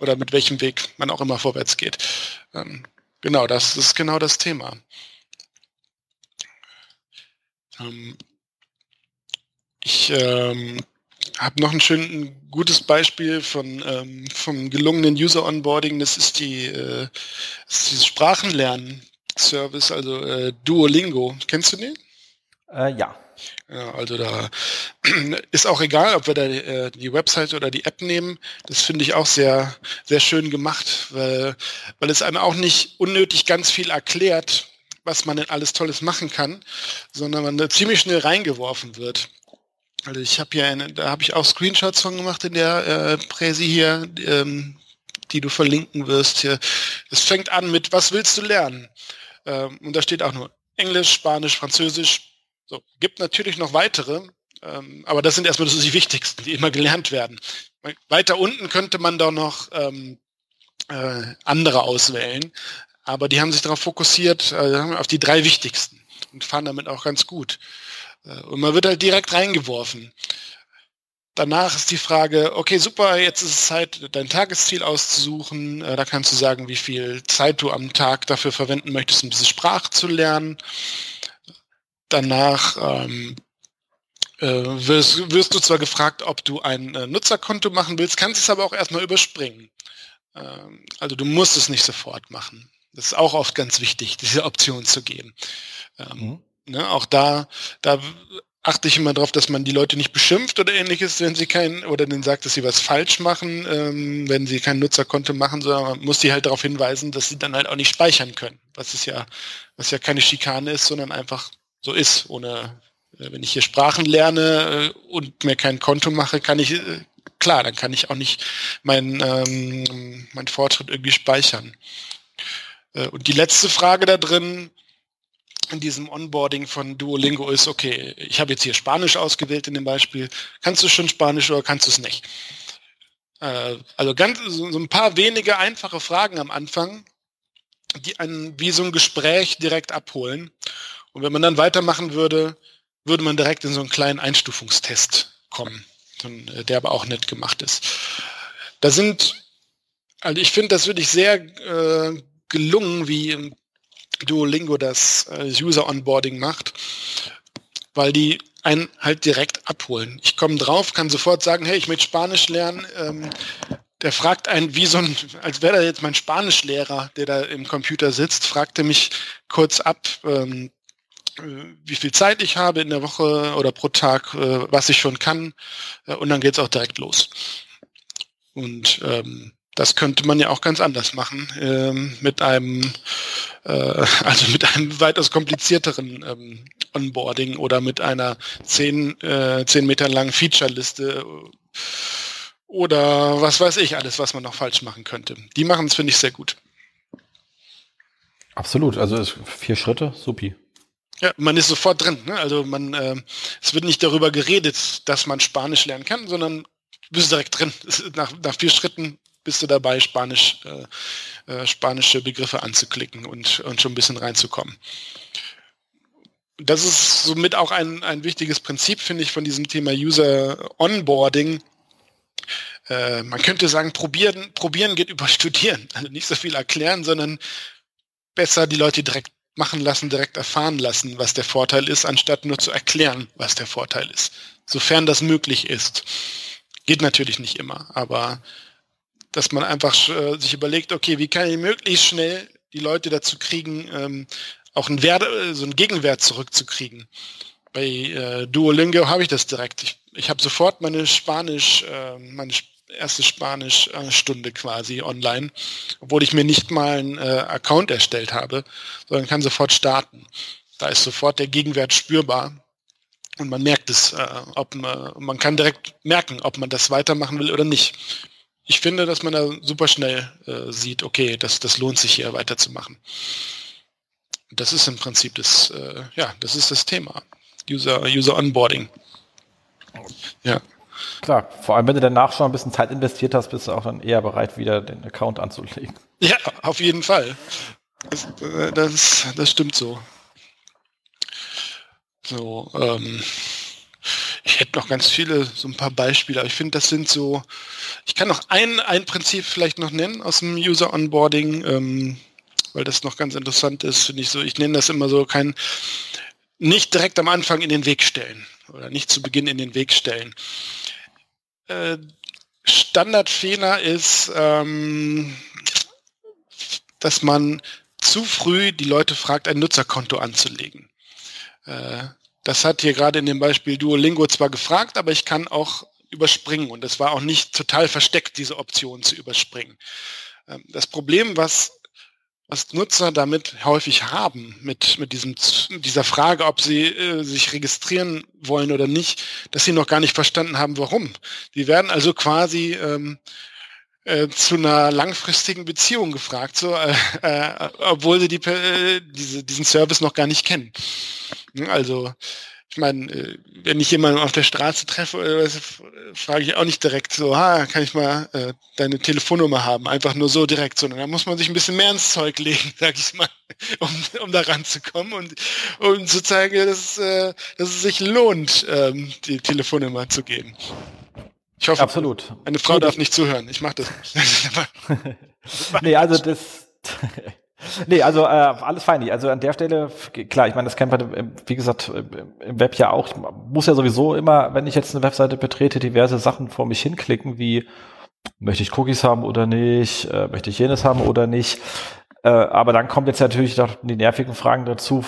Oder mit welchem Weg man auch immer vorwärts geht. Ähm, genau, das ist genau das Thema. Ähm, ich ähm, habe noch ein schön ein gutes Beispiel von ähm, vom gelungenen User Onboarding. Das ist die äh, das ist dieses Sprachenlernen Service, also äh, Duolingo. Kennst du den? Äh, ja. Ja, also da ist auch egal, ob wir da äh, die Website oder die App nehmen. Das finde ich auch sehr, sehr schön gemacht, weil, weil es einem auch nicht unnötig ganz viel erklärt, was man denn alles Tolles machen kann, sondern man da ziemlich schnell reingeworfen wird. Also ich habe hier, eine, da habe ich auch Screenshots von gemacht in der äh, Präsi hier, ähm, die du verlinken wirst hier. Es fängt an mit, was willst du lernen? Ähm, und da steht auch nur Englisch, Spanisch, Französisch. So, gibt natürlich noch weitere, ähm, aber das sind erstmal die wichtigsten, die immer gelernt werden. Weiter unten könnte man da noch ähm, äh, andere auswählen, aber die haben sich darauf fokussiert, äh, auf die drei wichtigsten und fahren damit auch ganz gut. Äh, und man wird halt direkt reingeworfen. Danach ist die Frage, okay, super, jetzt ist es Zeit, dein Tagesziel auszusuchen. Äh, da kannst du sagen, wie viel Zeit du am Tag dafür verwenden möchtest, um diese Sprache zu lernen. Danach ähm, äh, wirst, wirst, du zwar gefragt, ob du ein äh, Nutzerkonto machen willst, kannst es aber auch erstmal überspringen. Ähm, also du musst es nicht sofort machen. Das ist auch oft ganz wichtig, diese Option zu geben. Ähm, mhm. Ne, auch da, da achte ich immer darauf, dass man die Leute nicht beschimpft oder ähnliches, wenn sie kein, oder denen sagt, dass sie was falsch machen, ähm, wenn sie kein Nutzerkonto machen, sondern man muss sie halt darauf hinweisen, dass sie dann halt auch nicht speichern können. Was ist ja, was ja keine Schikane ist, sondern einfach so ist. Ohne, äh, wenn ich hier Sprachen lerne äh, und mir kein Konto mache, kann ich, äh, klar, dann kann ich auch nicht meinen ähm, mein Fortschritt irgendwie speichern. Äh, und die letzte Frage da drin, in diesem Onboarding von Duolingo ist, okay, ich habe jetzt hier Spanisch ausgewählt in dem Beispiel. Kannst du schon Spanisch oder kannst du es nicht? Äh, also ganz so, so ein paar wenige einfache Fragen am Anfang, die einen wie so ein Gespräch direkt abholen. Und wenn man dann weitermachen würde, würde man direkt in so einen kleinen Einstufungstest kommen, äh, der aber auch nett gemacht ist. Da sind, also ich finde das wirklich sehr äh, gelungen, wie Duolingo das äh, User Onboarding macht, weil die einen halt direkt abholen. Ich komme drauf, kann sofort sagen, hey, ich möchte Spanisch lernen. Ähm, der fragt einen, wie so ein, als wäre da jetzt mein Spanischlehrer, der da im Computer sitzt, fragte mich kurz ab, ähm, äh, wie viel Zeit ich habe in der Woche oder pro Tag, äh, was ich schon kann. Äh, und dann geht's auch direkt los. Und ähm, das könnte man ja auch ganz anders machen, ähm, mit einem, äh, also mit einem weitaus komplizierteren ähm, Onboarding oder mit einer zehn, äh, zehn Meter langen Feature-Liste oder was weiß ich alles, was man noch falsch machen könnte. Die machen es, finde ich, sehr gut. Absolut, also vier Schritte, supi. Ja, man ist sofort drin. Ne? Also man, äh, es wird nicht darüber geredet, dass man Spanisch lernen kann, sondern du bist direkt drin. Nach, nach vier Schritten bist du dabei, Spanisch, äh, äh, spanische Begriffe anzuklicken und, und schon ein bisschen reinzukommen. Das ist somit auch ein, ein wichtiges Prinzip, finde ich, von diesem Thema User Onboarding. Äh, man könnte sagen, probieren, probieren geht über studieren. Also nicht so viel erklären, sondern besser die Leute direkt machen lassen, direkt erfahren lassen, was der Vorteil ist, anstatt nur zu erklären, was der Vorteil ist. Sofern das möglich ist. Geht natürlich nicht immer, aber dass man einfach äh, sich überlegt, okay, wie kann ich möglichst schnell die Leute dazu kriegen, ähm, auch einen Wert, äh, so einen Gegenwert zurückzukriegen. Bei äh, Duolingo habe ich das direkt. Ich, ich habe sofort meine Spanisch, äh, meine erste Spanisch-Stunde quasi online, obwohl ich mir nicht mal einen äh, Account erstellt habe, sondern kann sofort starten. Da ist sofort der Gegenwert spürbar und man merkt es, äh, ob man, man kann direkt merken, ob man das weitermachen will oder nicht. Ich finde, dass man da super schnell äh, sieht, okay, das, das lohnt sich hier weiterzumachen. Das ist im Prinzip das, äh, ja, das ist das Thema. User, User Onboarding. Ja. Klar, vor allem wenn du danach schon ein bisschen Zeit investiert hast, bist du auch dann eher bereit, wieder den Account anzulegen. Ja, auf jeden Fall. Das, äh, das, das stimmt so. So, ähm, ich hätte noch ganz viele, so ein paar Beispiele, aber ich finde, das sind so, ich kann noch ein, ein Prinzip vielleicht noch nennen aus dem User Onboarding, ähm, weil das noch ganz interessant ist, finde ich so, ich nenne das immer so kein, nicht direkt am Anfang in den Weg stellen oder nicht zu Beginn in den Weg stellen. Äh, Standardfehler ist, ähm, dass man zu früh die Leute fragt, ein Nutzerkonto anzulegen. Äh, das hat hier gerade in dem Beispiel Duolingo zwar gefragt, aber ich kann auch überspringen und es war auch nicht total versteckt, diese Option zu überspringen. Ähm, das Problem, was was Nutzer damit häufig haben, mit, mit diesem, dieser Frage, ob sie äh, sich registrieren wollen oder nicht, dass sie noch gar nicht verstanden haben, warum. Die werden also quasi ähm, äh, zu einer langfristigen Beziehung gefragt, so, äh, äh, obwohl sie die, äh, diese, diesen Service noch gar nicht kennen. Also ich meine, äh, wenn ich jemanden auf der Straße treffe, frage ich auch nicht direkt so, ha, kann ich mal äh, deine Telefonnummer haben? Einfach nur so direkt, sondern da muss man sich ein bisschen mehr ins Zeug legen, sag ich mal, um, um da ranzukommen und um zu zeigen, dass, äh, dass es sich lohnt, ähm, die Telefonnummer zu geben. Ich hoffe, Absolut. eine Frau darf nicht zuhören. Ich mache das nicht. nee, also das Nee, also äh, alles fein. Also an der Stelle, klar, ich meine, das kennt man, wie gesagt, im Web ja auch. Ich muss ja sowieso immer, wenn ich jetzt eine Webseite betrete, diverse Sachen vor mich hinklicken, wie möchte ich Cookies haben oder nicht, äh, möchte ich jenes haben oder nicht. Äh, aber dann kommt jetzt natürlich noch die nervigen Fragen dazu,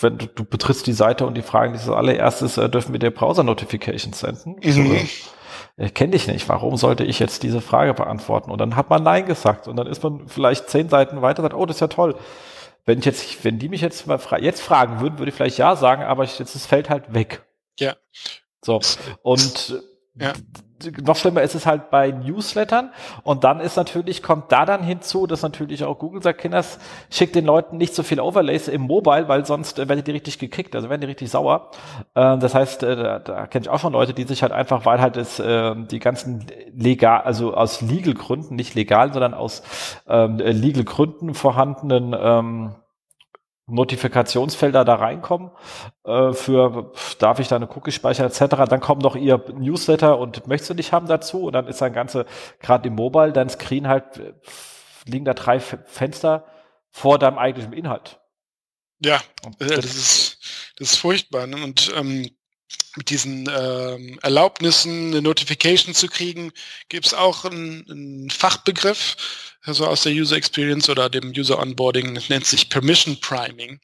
wenn du, du betrittst die Seite und die fragen als allererstes, äh, dürfen wir dir Browser-Notifications senden? Mhm äh, kenne dich nicht, warum sollte ich jetzt diese Frage beantworten? Und dann hat man Nein gesagt und dann ist man vielleicht zehn Seiten weiter und sagt, oh, das ist ja toll. Wenn ich jetzt, wenn die mich jetzt mal fra jetzt fragen würden, würde ich vielleicht ja sagen, aber ich, jetzt das fällt halt weg. Ja. So. Und ja noch schlimmer ist es halt bei Newslettern. Und dann ist natürlich, kommt da dann hinzu, dass natürlich auch Google sagt, Kinders, schickt den Leuten nicht so viel Overlays im Mobile, weil sonst äh, werden die richtig gekickt, also werden die richtig sauer. Ähm, das heißt, äh, da, da kenne ich auch schon Leute, die sich halt einfach, weil halt es, äh, die ganzen legal, also aus Legal Gründen, nicht legal, sondern aus ähm, Legal Gründen vorhandenen ähm, Notifikationsfelder da reinkommen äh, für darf ich da eine Cookie speichern etc. Dann kommt noch ihr Newsletter und möchtest du nicht haben dazu und dann ist ein ganze gerade im Mobile dein Screen halt äh, liegen da drei Fenster vor deinem eigentlichen Inhalt. Ja, das, das ist das ist furchtbar ne? und ähm, mit diesen ähm, Erlaubnissen eine Notification zu kriegen, gibt es auch einen, einen Fachbegriff also aus der User Experience oder dem User Onboarding, das nennt sich Permission Priming.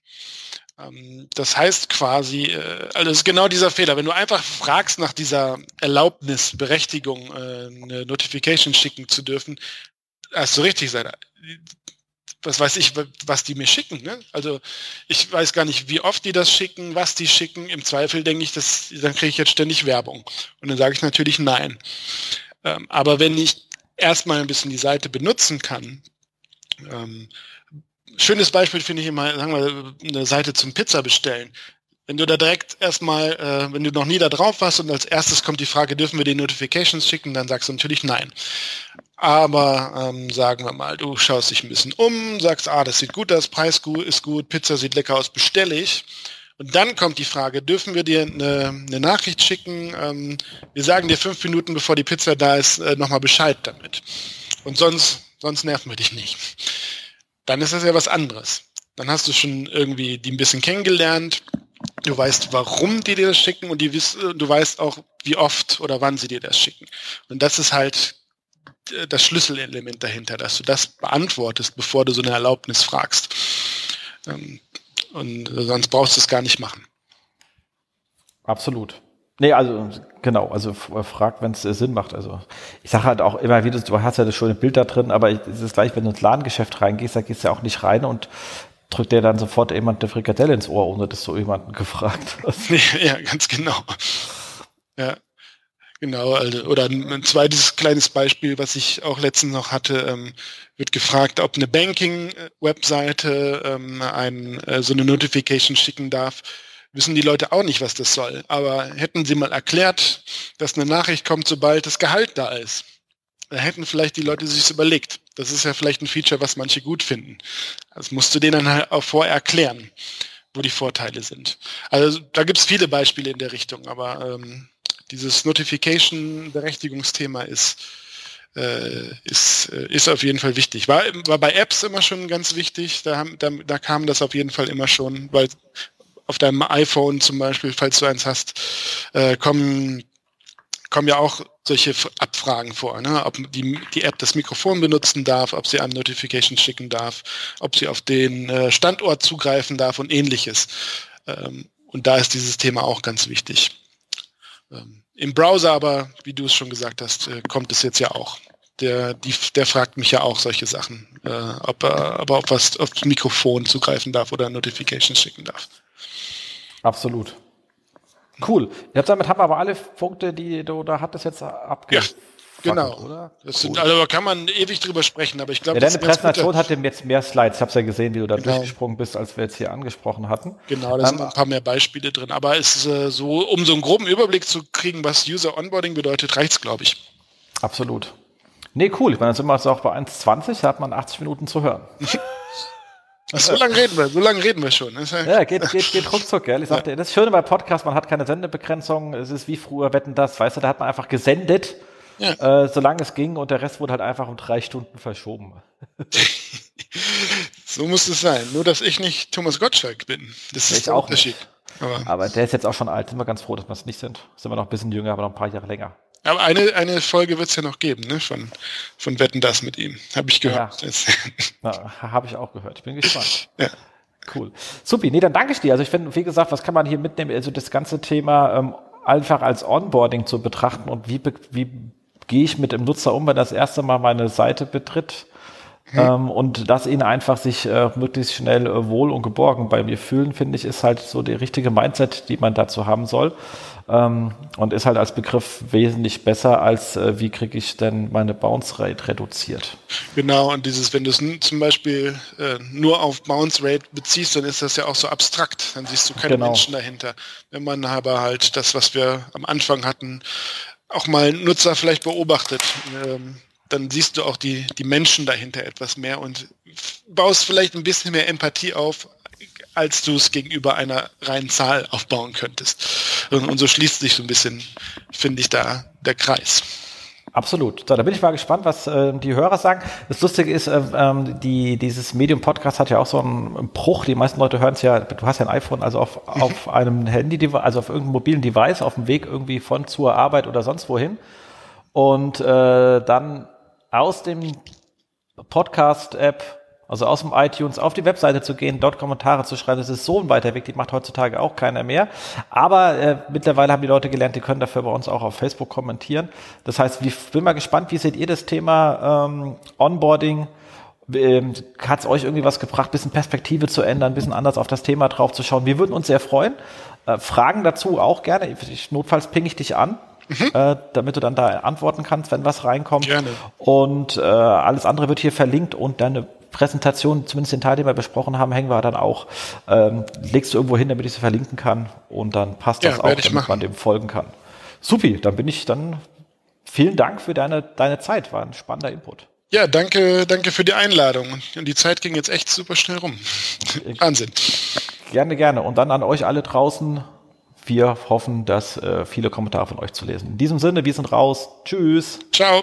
Ähm, das heißt quasi, äh, also das ist genau dieser Fehler. Wenn du einfach fragst nach dieser Erlaubnis, Berechtigung, äh, eine Notification schicken zu dürfen, hast du richtig sein. Was weiß ich, was die mir schicken. Ne? Also ich weiß gar nicht, wie oft die das schicken, was die schicken. Im Zweifel denke ich, dass, dann kriege ich jetzt ständig Werbung. Und dann sage ich natürlich nein. Ähm, aber wenn ich erstmal ein bisschen die Seite benutzen kann. Ähm, schönes Beispiel finde ich immer, sagen wir, eine Seite zum Pizza bestellen. Wenn du da direkt erstmal, äh, wenn du noch nie da drauf warst und als erstes kommt die Frage, dürfen wir die Notifications schicken, dann sagst du natürlich nein. Aber ähm, sagen wir mal, du schaust dich ein bisschen um, sagst, ah, das sieht gut aus, Preis ist gut, Pizza sieht lecker aus, bestelle ich. Und dann kommt die Frage, dürfen wir dir eine, eine Nachricht schicken? Ähm, wir sagen dir fünf Minuten, bevor die Pizza da ist, äh, nochmal Bescheid damit. Und sonst, sonst nerven wir dich nicht. Dann ist das ja was anderes. Dann hast du schon irgendwie die ein bisschen kennengelernt. Du weißt, warum die dir das schicken und die wiss, du weißt auch, wie oft oder wann sie dir das schicken. Und das ist halt äh, das Schlüsselelement dahinter, dass du das beantwortest, bevor du so eine Erlaubnis fragst. Ähm, und sonst brauchst du es gar nicht machen. Absolut. Nee, also genau, also frag, wenn es äh, Sinn macht. Also ich sage halt auch immer wieder, du hast ja das schöne Bild da drin, aber es ist gleich, wenn du ins Ladengeschäft reingehst, da gehst du ja auch nicht rein und drückt dir dann sofort jemand eine Frikadelle ins Ohr, ohne dass du jemanden gefragt hast. Ja, ganz genau. Ja. Genau, also, oder ein zweites kleines Beispiel, was ich auch letztens noch hatte, ähm, wird gefragt, ob eine Banking-Webseite ähm, ein, äh, so eine Notification schicken darf. Wissen die Leute auch nicht, was das soll. Aber hätten sie mal erklärt, dass eine Nachricht kommt, sobald das Gehalt da ist, da hätten vielleicht die Leute sich überlegt. Das ist ja vielleicht ein Feature, was manche gut finden. Das musst du denen dann halt auch vorher erklären, wo die Vorteile sind. Also da gibt es viele Beispiele in der Richtung, aber ähm, dieses Notification-Berechtigungsthema ist, äh, ist, äh, ist auf jeden Fall wichtig. War, war bei Apps immer schon ganz wichtig, da, haben, da, da kam das auf jeden Fall immer schon, weil auf deinem iPhone zum Beispiel, falls du eins hast, äh, kommen, kommen ja auch solche Abfragen vor, ne? ob die, die App das Mikrofon benutzen darf, ob sie einem Notification schicken darf, ob sie auf den äh, Standort zugreifen darf und ähnliches. Ähm, und da ist dieses Thema auch ganz wichtig. Ähm, im Browser aber, wie du es schon gesagt hast, äh, kommt es jetzt ja auch. Der, die, der fragt mich ja auch solche Sachen, äh, ob er aber auf was aufs Mikrofon zugreifen darf oder Notifications schicken darf. Absolut. Cool. Jetzt damit haben wir aber alle Punkte, die du da hattest, jetzt abgefragt. Ja. Genau. Oder? Das sind, also da kann man ewig drüber sprechen, aber ich glaube, ja, deine Präsentation hat jetzt mehr Slides. Ich habe es ja gesehen, wie du da genau. durchgesprungen bist, als wir jetzt hier angesprochen hatten. Genau, da ähm, sind ein paar mehr Beispiele drin. Aber es ist äh, so, um so einen groben Überblick zu kriegen, was User Onboarding bedeutet, reicht es, glaube ich. Absolut. Nee, cool. Ich meine, dann sind wir jetzt auch bei 1,20, da hat man 80 Minuten zu hören. So lange reden wir, so lange reden wir schon. Ja, geht, geht, geht ruckzuck, gell? Ich sagte, ja. das Schöne bei Podcast, man hat keine Sendebegrenzung. Es ist wie früher Wetten das, weißt du, da hat man einfach gesendet ja. Äh, solange es ging und der Rest wurde halt einfach um drei Stunden verschoben. so muss es sein. Nur, dass ich nicht Thomas Gottschalk bin. Das ist der Unterschied. Aber, aber, der ist jetzt auch schon alt. Sind wir ganz froh, dass wir es nicht sind. Sind wir noch ein bisschen jünger, aber noch ein paar Jahre länger. Aber eine, eine Folge wird es ja noch geben, ne? Von, von Wetten das mit ihm. Habe ich gehört. Ja. Habe ich auch gehört. Ich bin gespannt. Ja. Cool. Supi, nee, dann danke ich dir. Also ich finde, wie gesagt, was kann man hier mitnehmen? Also das ganze Thema ähm, einfach als Onboarding zu betrachten und wie, wie gehe ich mit dem Nutzer um, wenn er das erste Mal meine Seite betritt? Hm. Ähm, und dass ihn einfach sich äh, möglichst schnell äh, wohl und geborgen bei mir fühlen, finde ich, ist halt so die richtige Mindset, die man dazu haben soll. Ähm, und ist halt als Begriff wesentlich besser als äh, wie kriege ich denn meine Bounce Rate reduziert. Genau, und dieses, wenn du es zum Beispiel äh, nur auf Bounce Rate beziehst, dann ist das ja auch so abstrakt. Dann siehst du keine genau. Menschen dahinter. Wenn man aber halt das, was wir am Anfang hatten, auch mal Nutzer vielleicht beobachtet, ähm, dann siehst du auch die, die Menschen dahinter etwas mehr und baust vielleicht ein bisschen mehr Empathie auf, als du es gegenüber einer reinen Zahl aufbauen könntest. Und, und so schließt sich so ein bisschen, finde ich, da der Kreis. Absolut. So, da bin ich mal gespannt, was äh, die Hörer sagen. Das Lustige ist, äh, ähm, die, dieses Medium-Podcast hat ja auch so einen Bruch. Die meisten Leute hören es ja, du hast ja ein iPhone, also auf, auf einem Handy, also auf irgendeinem mobilen Device, auf dem Weg irgendwie von zur Arbeit oder sonst wohin. Und äh, dann aus dem Podcast-App also aus dem iTunes auf die Webseite zu gehen, dort Kommentare zu schreiben, das ist so ein weiter Weg, die macht heutzutage auch keiner mehr. Aber äh, mittlerweile haben die Leute gelernt, die können dafür bei uns auch auf Facebook kommentieren. Das heißt, ich bin mal gespannt, wie seht ihr das Thema ähm, Onboarding? Ähm, Hat es euch irgendwie was gebracht, bisschen Perspektive zu ändern, ein bisschen anders auf das Thema drauf zu schauen? Wir würden uns sehr freuen. Äh, Fragen dazu auch gerne. Ich, notfalls ping ich dich an. Mhm. Äh, damit du dann da antworten kannst, wenn was reinkommt. Gerne. Und äh, alles andere wird hier verlinkt und deine Präsentation, zumindest den Teil, den wir besprochen haben, hängen wir dann auch, ähm, legst du irgendwo hin, damit ich sie verlinken kann und dann passt das ja, auch, damit machen. man dem folgen kann. Supi, dann bin ich dann, vielen Dank für deine, deine Zeit, war ein spannender Input. Ja, danke, danke für die Einladung. Und die Zeit ging jetzt echt super schnell rum. Wahnsinn. Gerne, gerne. Und dann an euch alle draußen. Wir hoffen, dass äh, viele Kommentare von euch zu lesen. In diesem Sinne, wir sind raus. Tschüss. Ciao.